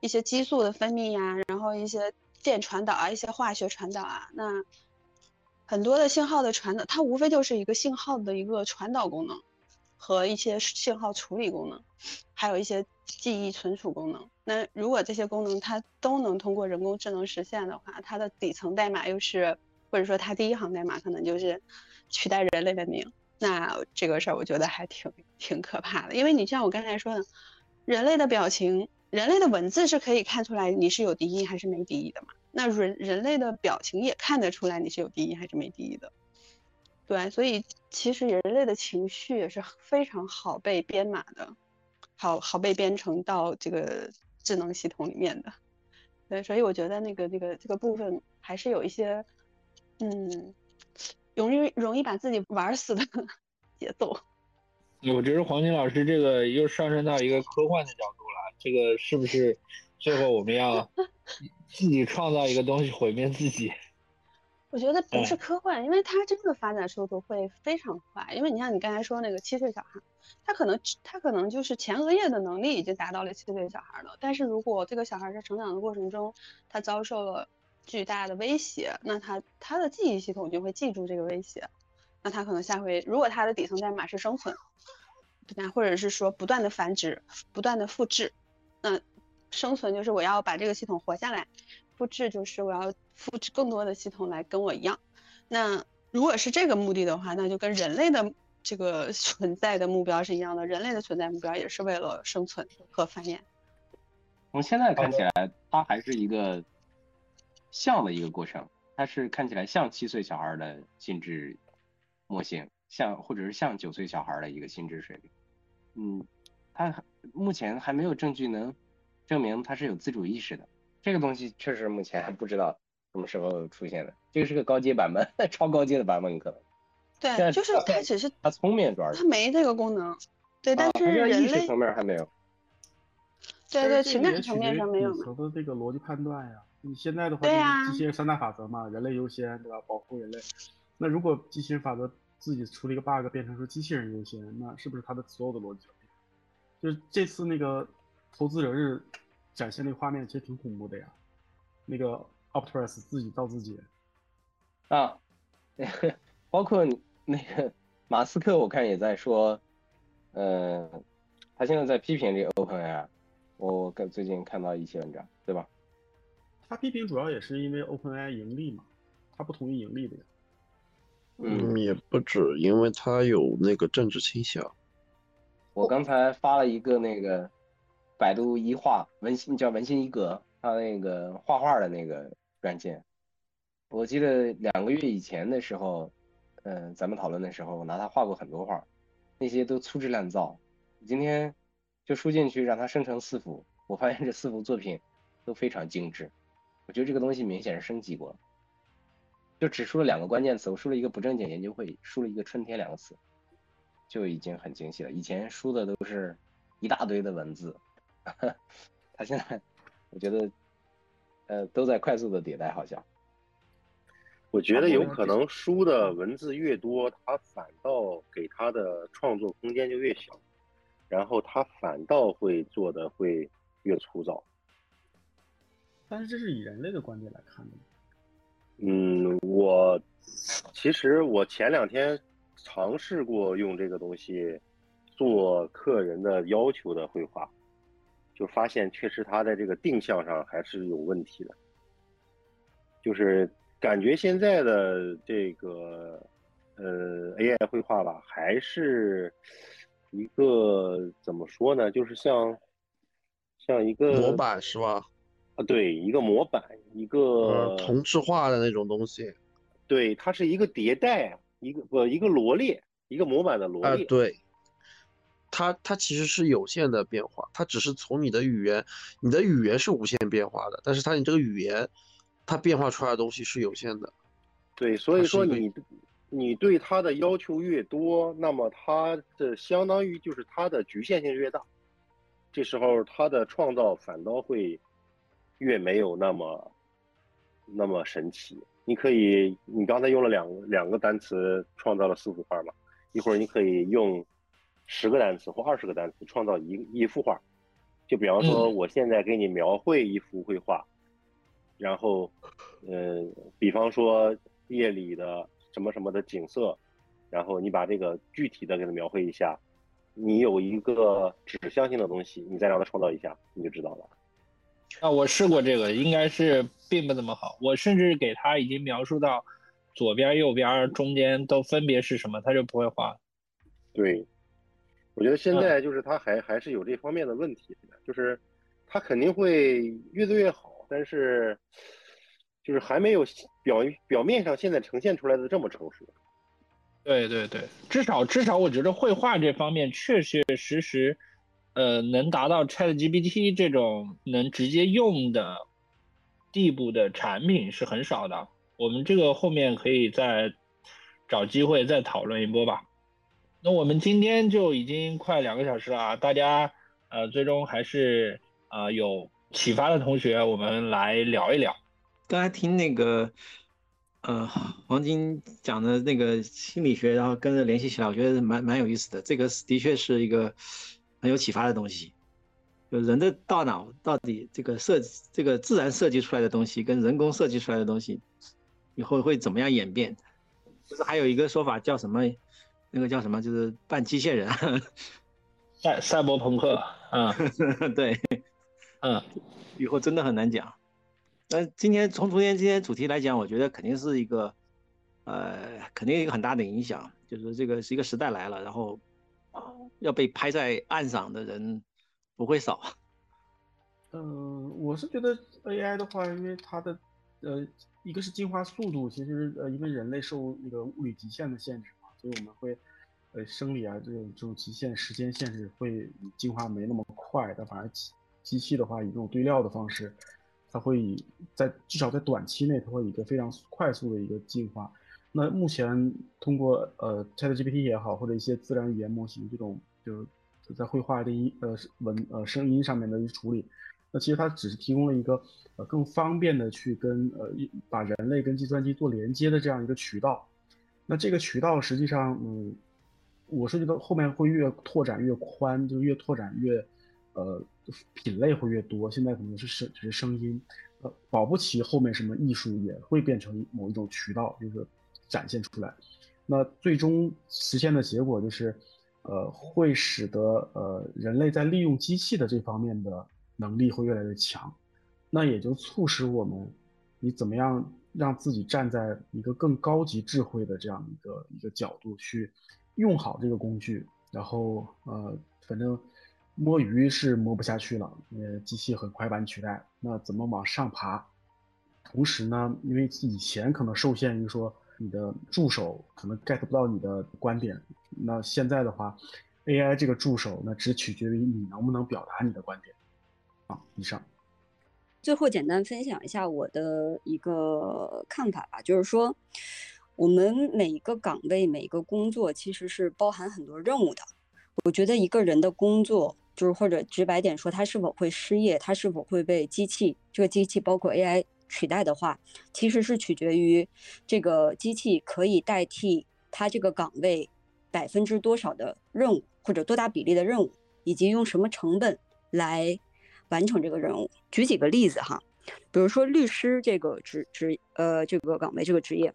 一些激素的分泌呀，然后一些电传导啊，一些化学传导啊，那很多的信号的传导，它无非就是一个信号的一个传导功能和一些信号处理功能，还有一些记忆存储功能。那如果这些功能它都能通过人工智能实现的话，它的底层代码又是。或者说，它第一行代码可能就是取代人类文明，那这个事儿我觉得还挺挺可怕的。因为你像我刚才说的，人类的表情、人类的文字是可以看出来你是有敌意还是没敌意的嘛？那人人类的表情也看得出来你是有敌意还是没敌意的。对，所以其实人类的情绪也是非常好被编码的，好好被编程到这个智能系统里面的。对，所以我觉得那个那个这个部分还是有一些。嗯，容易容易把自己玩死的 节奏。我觉得黄金老师这个又上升到一个科幻的角度了，这个是不是最后我们要 自己创造一个东西毁灭自己？我觉得不是科幻，因为它真的发展速度会非常快。因为你像你刚才说那个七岁小孩，他可能他可能就是前额叶的能力已经达到了七岁小孩了，但是如果这个小孩在成长的过程中，他遭受了。巨大的威胁，那他他的记忆系统就会记住这个威胁，那他可能下回如果他的底层代码是生存，那？或者是说不断的繁殖、不断的复制，那生存就是我要把这个系统活下来，复制就是我要复制更多的系统来跟我一样。那如果是这个目的的话，那就跟人类的这个 存在的目标是一样的，人类的存在目标也是为了生存和繁衍。从现在看起来，它还是一个。像的一个过程，它是看起来像七岁小孩的心智模型，像或者是像九岁小孩的一个心智水平。嗯，它目前还没有证据能证明它是有自主意识的。这个东西确实目前还不知道什么时候出现的。这个是个高阶版本，超高阶的版本可能。对，就是它只是它聪明主要是它没这个功能，对，但啊是人类意识层面还没有。对对情感层面上没有底层的这个逻辑判断呀。你现在的话，对呀就是机器人三大法则嘛，人类优先，对吧？保护人类。那如果机器人法则自己出了一个 bug，变成说机器人优先，那是不是它的所有的逻辑？就是这次那个投资者日展现那个画面，其实挺恐怖的呀。那个 Optimus 自己造自己，啊，包括那个马斯克，我看也在说，呃，他现在在批评这个 OpenAI，我跟最近看到一些文章，对吧？他批评主要也是因为 OpenAI 盈利嘛，他不同意盈利的呀。嗯，也不止，因为他有那个政治倾向。我刚才发了一个那个百度一画文心叫文心一格，他那个画画的那个软件，我记得两个月以前的时候，嗯、咱们讨论的时候，我拿它画过很多画，那些都粗制滥造。今天就输进去让它生成四幅，我发现这四幅作品都非常精致。我觉得这个东西明显是升级过，就只输了两个关键词，我输了一个不正经研究会，输了一个春天两个词，就已经很精细了。以前输的都是一大堆的文字，他现在我觉得呃都在快速的迭代，好像。我觉得有可能书的文字越多，它反倒给他的创作空间就越小，然后他反倒会做的会越粗糙。但是这是以人类的观点来看的。嗯，我其实我前两天尝试过用这个东西做客人的要求的绘画，就发现确实它在这个定向上还是有问题的，就是感觉现在的这个呃 AI 绘画吧，还是一个怎么说呢，就是像像一个模板是吧？啊，对，一个模板，一个呃，同质化的那种东西。对，它是一个迭代，一个不一个罗列，一个模板的罗列啊、列。对，它它其实是有限的变化，它只是从你的语言，你的语言是无限变化的，但是它你这个语言，它变化出来的东西是有限的。对，所以说你你对它的要求越多，那么它的相当于就是它的局限性越大，这时候它的创造反倒会越没有那么那么神奇。你可以，你刚才用了两个两个单词创造了四幅画嘛，一会儿你可以用十个单词或二十个单词创造一一幅画。就比方说，嗯我现在给你描绘一幅绘画，然后，呃，比方说夜里的什么什么的景色，然后你把这个具体的给它描绘一下，你有一个指向性的东西，你再让它创造一下，你就知道了。啊，我试过这个，应该是并不怎么好。我甚至给他已经描述到左边、右边、中间都分别是什么，他就不会画。对，我觉得现嗯在就是他还还是有这方面的问题的，就是他肯定会越做越好，但是就是还没有表表面上现在呈现出来的这么成熟。对对对，至少至少我觉得绘画这方面确确实实，呃，能达到 ChatGPT 这种能直接用的地步的产品是很少的。我们这个后面可以再找机会再讨论一波吧。那我们今天就已经快两个小时了啊，大家呃最终还是呃有启发的同学，我们来聊一聊。刚才听那个呃黄金讲的那个心理学，然后跟着联系起来，我觉得蛮蛮有意思的。这个的确是一个很有启发的东西。就人的大脑到底这个设这个自然设计出来的东西跟人工设计出来的东西，以后会怎么样演变？就是还有一个说法叫什么？那个叫什么？就是半机械人。赛赛博朋克，嗯，对，嗯，以后真的很难讲。那今天从昨天今天主题来讲，我觉得肯定是一个，呃，肯定一个很大的影响，就是这个是一个时代来了，然后要被拍在岸上的人不会少。嗯，我是觉得 AI 的话，因为它的呃，一个是进化速度，其实呃，因为人类受那个物理极限的限制嘛，所以我们会呃生理啊这种这种极限时间限制会进化没那么快，但反而机机器的话以这种堆料的方式，它会以在至少在短期内，它会以一个非常快速的一个进化。那目前通过呃 ChatGPT 也好，或者一些自然语言模型这种，就是在绘画的音呃文呃声音上面的一处理，那其实它只是提供了一个呃更方便的去跟呃把人类跟计算机做连接的这样一个渠道。那这个渠道实际上，嗯，我是觉得后面会越拓展越宽，就越拓展越呃品类会越多。现在可能是声只是声音，呃，保不齐后面什么艺术也会变成某一种渠道，就是展现出来。那最终实现的结果就是，呃，会使得呃人类在利用机器的这方面的能力会越来越强。那也就促使我们，你怎么样让自己站在一个更高级智慧的这样一个一个角度去用好这个工具，然后呃，反正。摸鱼是摸不下去了，呃，机器很快把你取代。那怎么往上爬？同时呢，因为以前可能受限于说你的助手可能 get 不到你的观点，那现在的话，AI 这个助手那只取决于你能不能表达你的观点。啊，以上。最后简单分享一下我的一个看法吧，就是说，我们每一个岗位、每一个工作其实是包含很多任务的。我觉得一个人的工作。就是或者直白点说，他是否会失业，他是否会被机器这个机器包括 AI 取代的话，其实是取决于这个机器可以代替他这个岗位百分之多少的任务，或者多大比例的任务，以及用什么成本来完成这个任务。举几个例子哈，比如说律师这个职职呃这个岗位这个职业，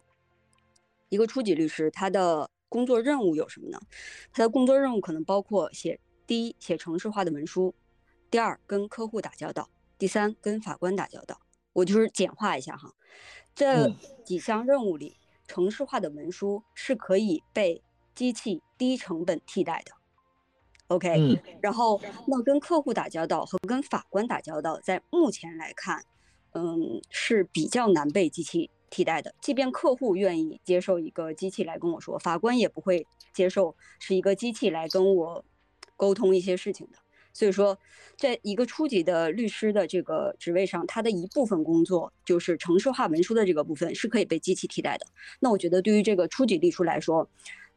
一个初级律师他的工作任务有什么呢？他的工作任务可能包括写。第一，写程式化的文书；第二，跟客户打交道；第三，跟法官打交道。我就是简化一下哈，这几项任务里，程式化的文书是可以被机器低成本替代的。OK，然后那跟客户打交道和跟法官打交道，在目前来看，嗯，是比较难被机器替代的。即便客户愿意接受一个机器来跟我说，法官也不会接受是一个机器来跟我。沟通一些事情的，所以说，在一个初级的律师的这个职位上，他的一部分工作就是程式化文书的这个部分是可以被机器替代的。那我觉得，对于这个初级律师来说，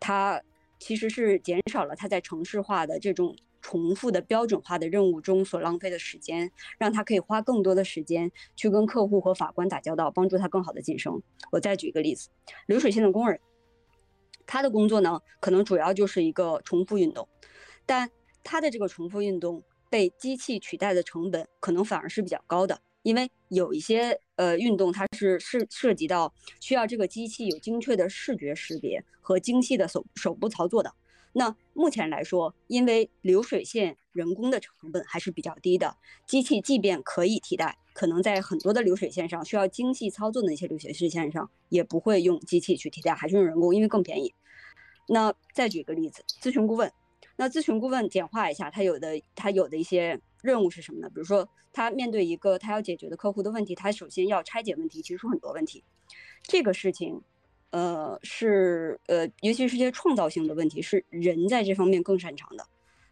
他其实是减少了他在城市化的这种重复的标准化的任务中所浪费的时间，让他可以花更多的时间去跟客户和法官打交道，帮助他更好的晋升。我再举一个例子，流水线的工人，他的工作呢，可能主要就是一个重复运动。但他的这个重复运动被机器取代的成本可能反而是比较高的，因为有一些呃运动它是是涉及到需要这个机器有精确的视觉识别和精细的手手部操作的。那目前来说，因为流水线人工的成本还是比较低的，机器即便可以替代，可能在很多的流水线上需要精细操作的那些流水线上也不会用机器去替代，还是用人工，因为更便宜。那再举个例子，咨询顾问。那咨询顾问简化一下，他有的他有的一些任务是什么呢？比如说，他面对一个他要解决的客户的问题，他首先要拆解问题，提出很多问题。这个事情，呃，是呃，尤其是些创造性的问题，是人在这方面更擅长的。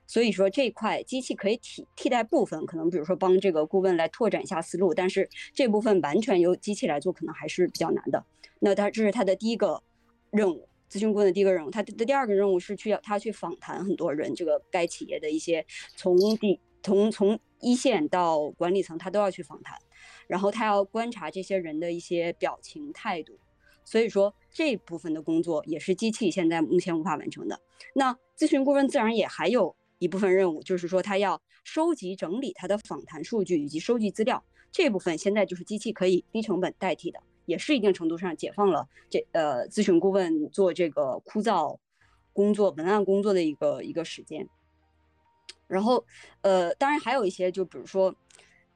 所以说这一块机器可以替替代部分，可能比如说帮这个顾问来拓展一下思路，但是这部分完全由机器来做，可能还是比较难的。那他这是他的第一个任务。咨询顾问的第一个任务，他的第二个任务是去要他去访谈很多人，这个该企业的一些从底从从一线到管理层，他都要去访谈，然后他要观察这些人的一些表情态度，所以说这部分的工作也是机器现在目前无法完成的。那咨询顾问自然也还有一部分任务，就是说他要收集整理他的访谈数据以及收集资料，这部分现在就是机器可以低成本代替的。也是一定程度上解放了这呃咨询顾问做这个枯燥工作、文案工作的一个一个时间。然后呃，当然还有一些，就比如说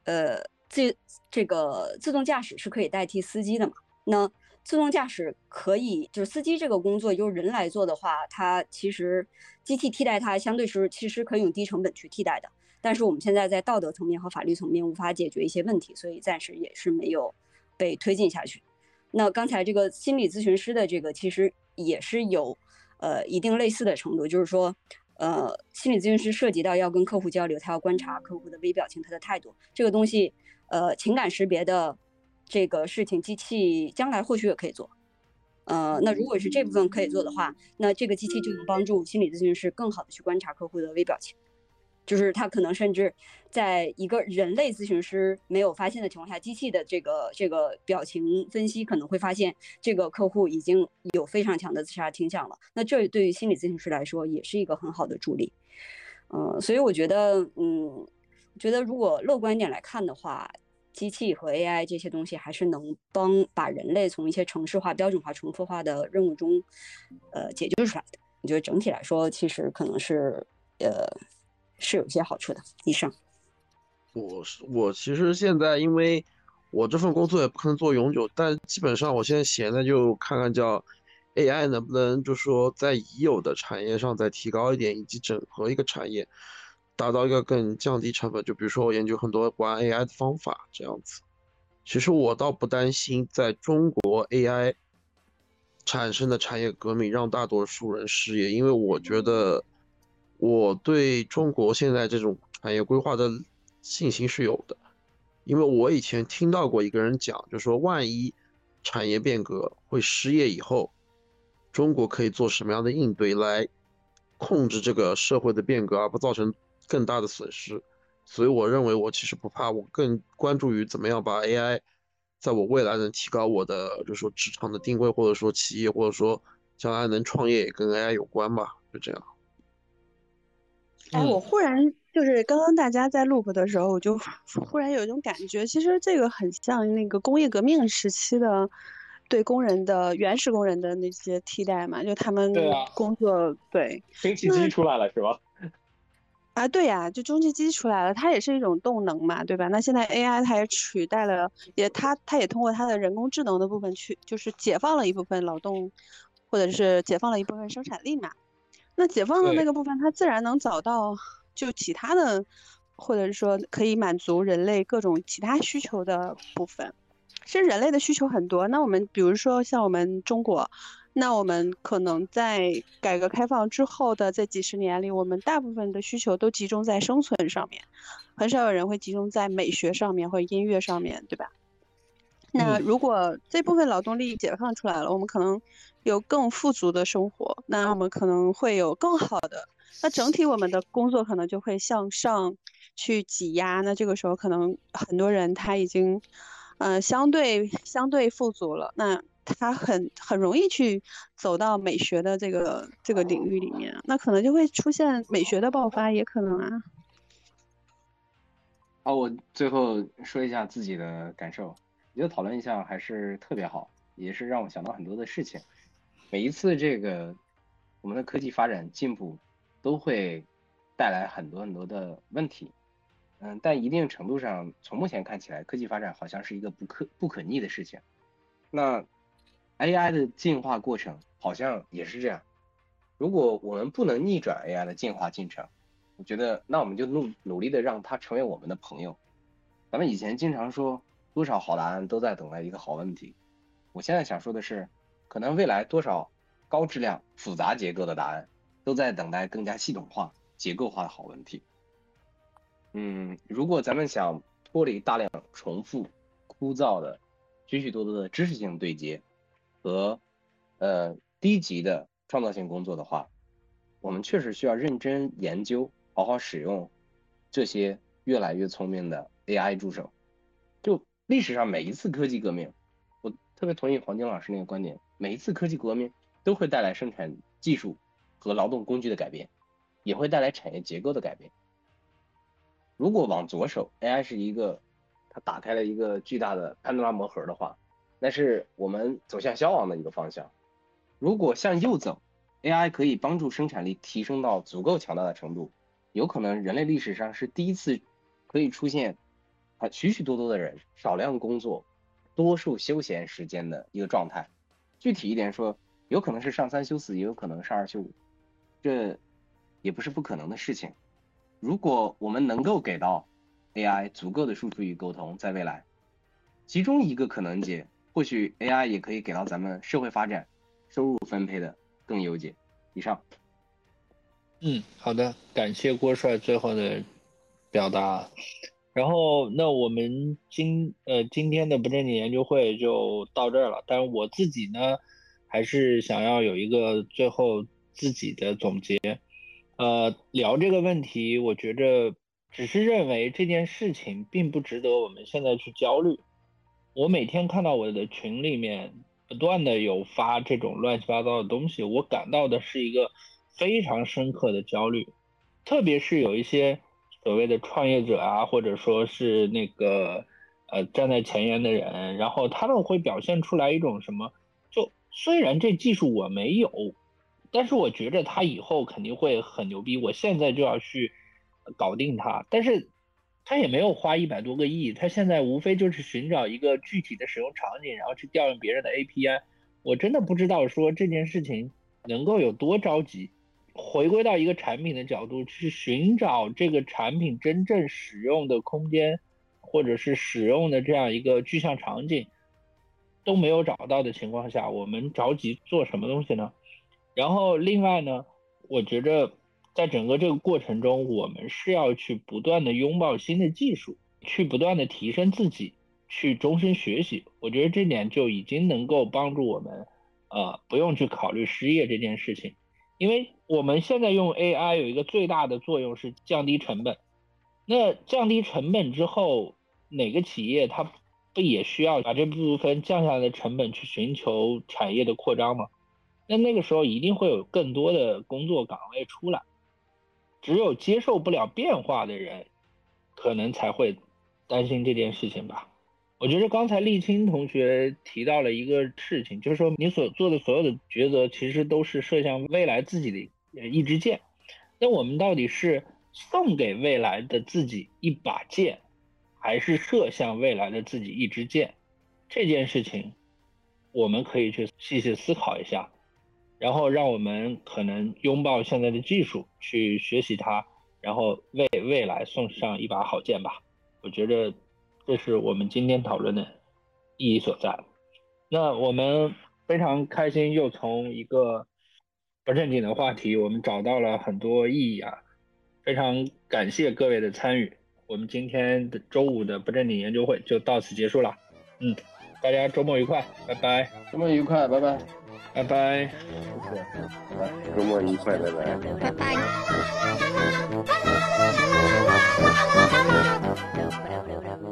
呃自这个自动驾驶是可以代替司机的嘛？那自动驾驶可以就是司机这个工作由人来做的话，它其实机器替代它相对是其实可以用低成本去替代的。但是我们现在在道德层面和法律层面无法解决一些问题，所以暂时也是没有。被推进下去，那刚才这个心理咨询师的这个其实也是有，呃，一定类似的程度，就是说，呃，心理咨询师涉及到要跟客户交流，他要观察客户的微表情、他的态度，这个东西，呃，情感识别的这个事情，机器将来或许也可以做。呃，那如果是这部分可以做的话，那这个机器就能帮助心理咨询师更好的去观察客户的微表情。就是他可能甚至在一个人类咨询师没有发现的情况下，机器的这个这个表情分析可能会发现这个客户已经有非常强的自杀倾向了。那这对于心理咨询师来说也是一个很好的助力。嗯，所以我觉得，嗯，觉得如果乐观点来看的话，机器和 AI 这些东西还是能帮把人类从一些程式化、标准化、重复化的任务中，呃，解救出来的。我觉得整体来说，其实可能是，呃。是有些好处的。以上，我是我其实现在因为我这份工作也不可能做永久，但基本上我现在闲的就看看叫 AI 能不能就说在已有的产业上再提高一点，以及整合一个产业，达到一个更降低成本。就比如说我研究很多玩 AI 的方法这样子。其实我倒不担心在中国 AI 产生的产业革命让大多数人失业，因为我觉得。我对中国现在这种产业规划的信心是有的，因为我以前听到过一个人讲，就说万一产业变革会失业以后，中国可以做什么样的应对来控制这个社会的变革，而不造成更大的损失。所以我认为我其实不怕，我更关注于怎么样把 AI 在我未来能提高我的，就是说职场的定位，或者说企业，或者说将来能创业也跟 AI 有关吧，就这样。哎，我忽然就是刚刚大家在 loop 的时候，我就 忽然有一种感觉，其实这个很像那个工业革命时期的对工人的原始工人的那些替代嘛，就他们工作对。蒸汽机出来了是吧？啊，对呀，就蒸汽机出来了，它也是一种动能嘛，对吧？那现在 AI 它也取代了，也它它也通过它的人工智能的部分去，就是解放了一部分劳动，或者是解放了一部分生产力嘛。那解放的那个部分，它自然能找到就其他的，或者是说可以满足人类各种其他需求的部分。其实人类的需求很多。那我们比如说像我们中国，那我们可能在改革开放之后的这几十年里，我们大部分的需求都集中在生存上面，很少有人会集中在美学上面或者音乐上面对吧？那如果这部分劳动力解放出来了，我们可能有更富足的生活，那我们可能会有更好的，那整体我们的工作可能就会向上去挤压。那这个时候可能很多人他已经，呃，相对相对富足了，那他很很容易去走到美学的这个这个领域里面，那可能就会出现美学的爆发，也可能啊。好，我最后说一下自己的感受。我觉得讨论一下还是特别好，也是让我想到很多的事情。每一次这个我们的科技发展进步，都会带来很多很多的问题。嗯，但一定程度上，从目前看起来，科技发展好像是一个不可不可逆的事情。那 AI 的进化过程好像也是这样。如果我们不能逆转 AI 的进化进程，我觉得那我们就努努力的让它成为我们的朋友。咱们以前经常说。多少好答案都在等待一个好问题。我现在想说的是，可能未来多少高质量复杂结构的答案都在等待更加系统化、结构化的好问题。嗯，如果咱们想脱离大量重复、枯燥的许许多多的知识性对接和呃低级的创造性工作的话，我们确实需要认真研究、好好使用这些越来越聪明的 AI 助手。就历史上每一次科技革命，我特别同意黄金老师那个观点。每一次科技革命都会带来生产技术和劳动工具的改变，也会带来产业结构的改变。如果往左手，AI 是一个，它打开了一个巨大的潘多拉魔盒的话，那是我们走向消亡的一个方向。如果向右走，AI 可以帮助生产力提升到足够强大的程度，有可能人类历史上是第一次可以出现。啊，许许多多的人少量工作，多数休闲时间的一个状态。具体一点说，有可能是上三休四，也有可能是二休五，这也不是不可能的事情。如果我们能够给到 AI 足够的输出与沟通，在未来，其中一个可能解，或许 AI 也可以给到咱们社会发展、收入分配的更优解。以上。嗯，好的，感谢郭帅最后的表达。然后，那我们今呃今天的不正经研究会就到这儿了。但是我自己呢，还是想要有一个最后自己的总结。呃，聊这个问题，我觉着只是认为这件事情并不值得我们现在去焦虑。我每天看到我的群里面不断的有发这种乱七八糟的东西，我感到的是一个非常深刻的焦虑，特别是有一些。所谓的创业者啊，或者说是那个呃站在前沿的人，然后他们会表现出来一种什么？就虽然这技术我没有，但是我觉着他以后肯定会很牛逼，我现在就要去搞定他。但是他也没有花一百多个亿，他现在无非就是寻找一个具体的使用场景，然后去调用别人的 API。我真的不知道说这件事情能够有多着急。回归到一个产品的角度去寻找这个产品真正使用的空间，或者是使用的这样一个具象场景都没有找到的情况下，我们着急做什么东西呢？然后另外呢，我觉着在整个这个过程中，我们是要去不断的拥抱新的技术，去不断的提升自己，去终身学习。我觉得这点就已经能够帮助我们，呃，不用去考虑失业这件事情。因为我们现在用 AI 有一个最大的作用是降低成本，那降低成本之后，哪个企业它不也需要把这部分降下来的成本去寻求产业的扩张吗？那那个时候一定会有更多的工作岗位出来，只有接受不了变化的人，可能才会担心这件事情吧。我觉得刚才沥青同学提到了一个事情，就是说你所做的所有的抉择，其实都是射向未来自己的一支箭。那我们到底是送给未来的自己一把剑，还是射向未来的自己一支箭？这件事情，我们可以去细细思考一下，然后让我们可能拥抱现在的技术，去学习它，然后为未来送上一把好剑吧。我觉得。这是我们今天讨论的意义所在。那我们非常开心，又从一个不正经的话题，我们找到了很多意义啊！非常感谢各位的参与。我们今天的周五的不正经研究会就到此结束了。嗯，大家周末愉快，拜拜。周末愉快，拜拜。拜拜。谢谢。拜。周末愉快，拜拜。拜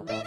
拜。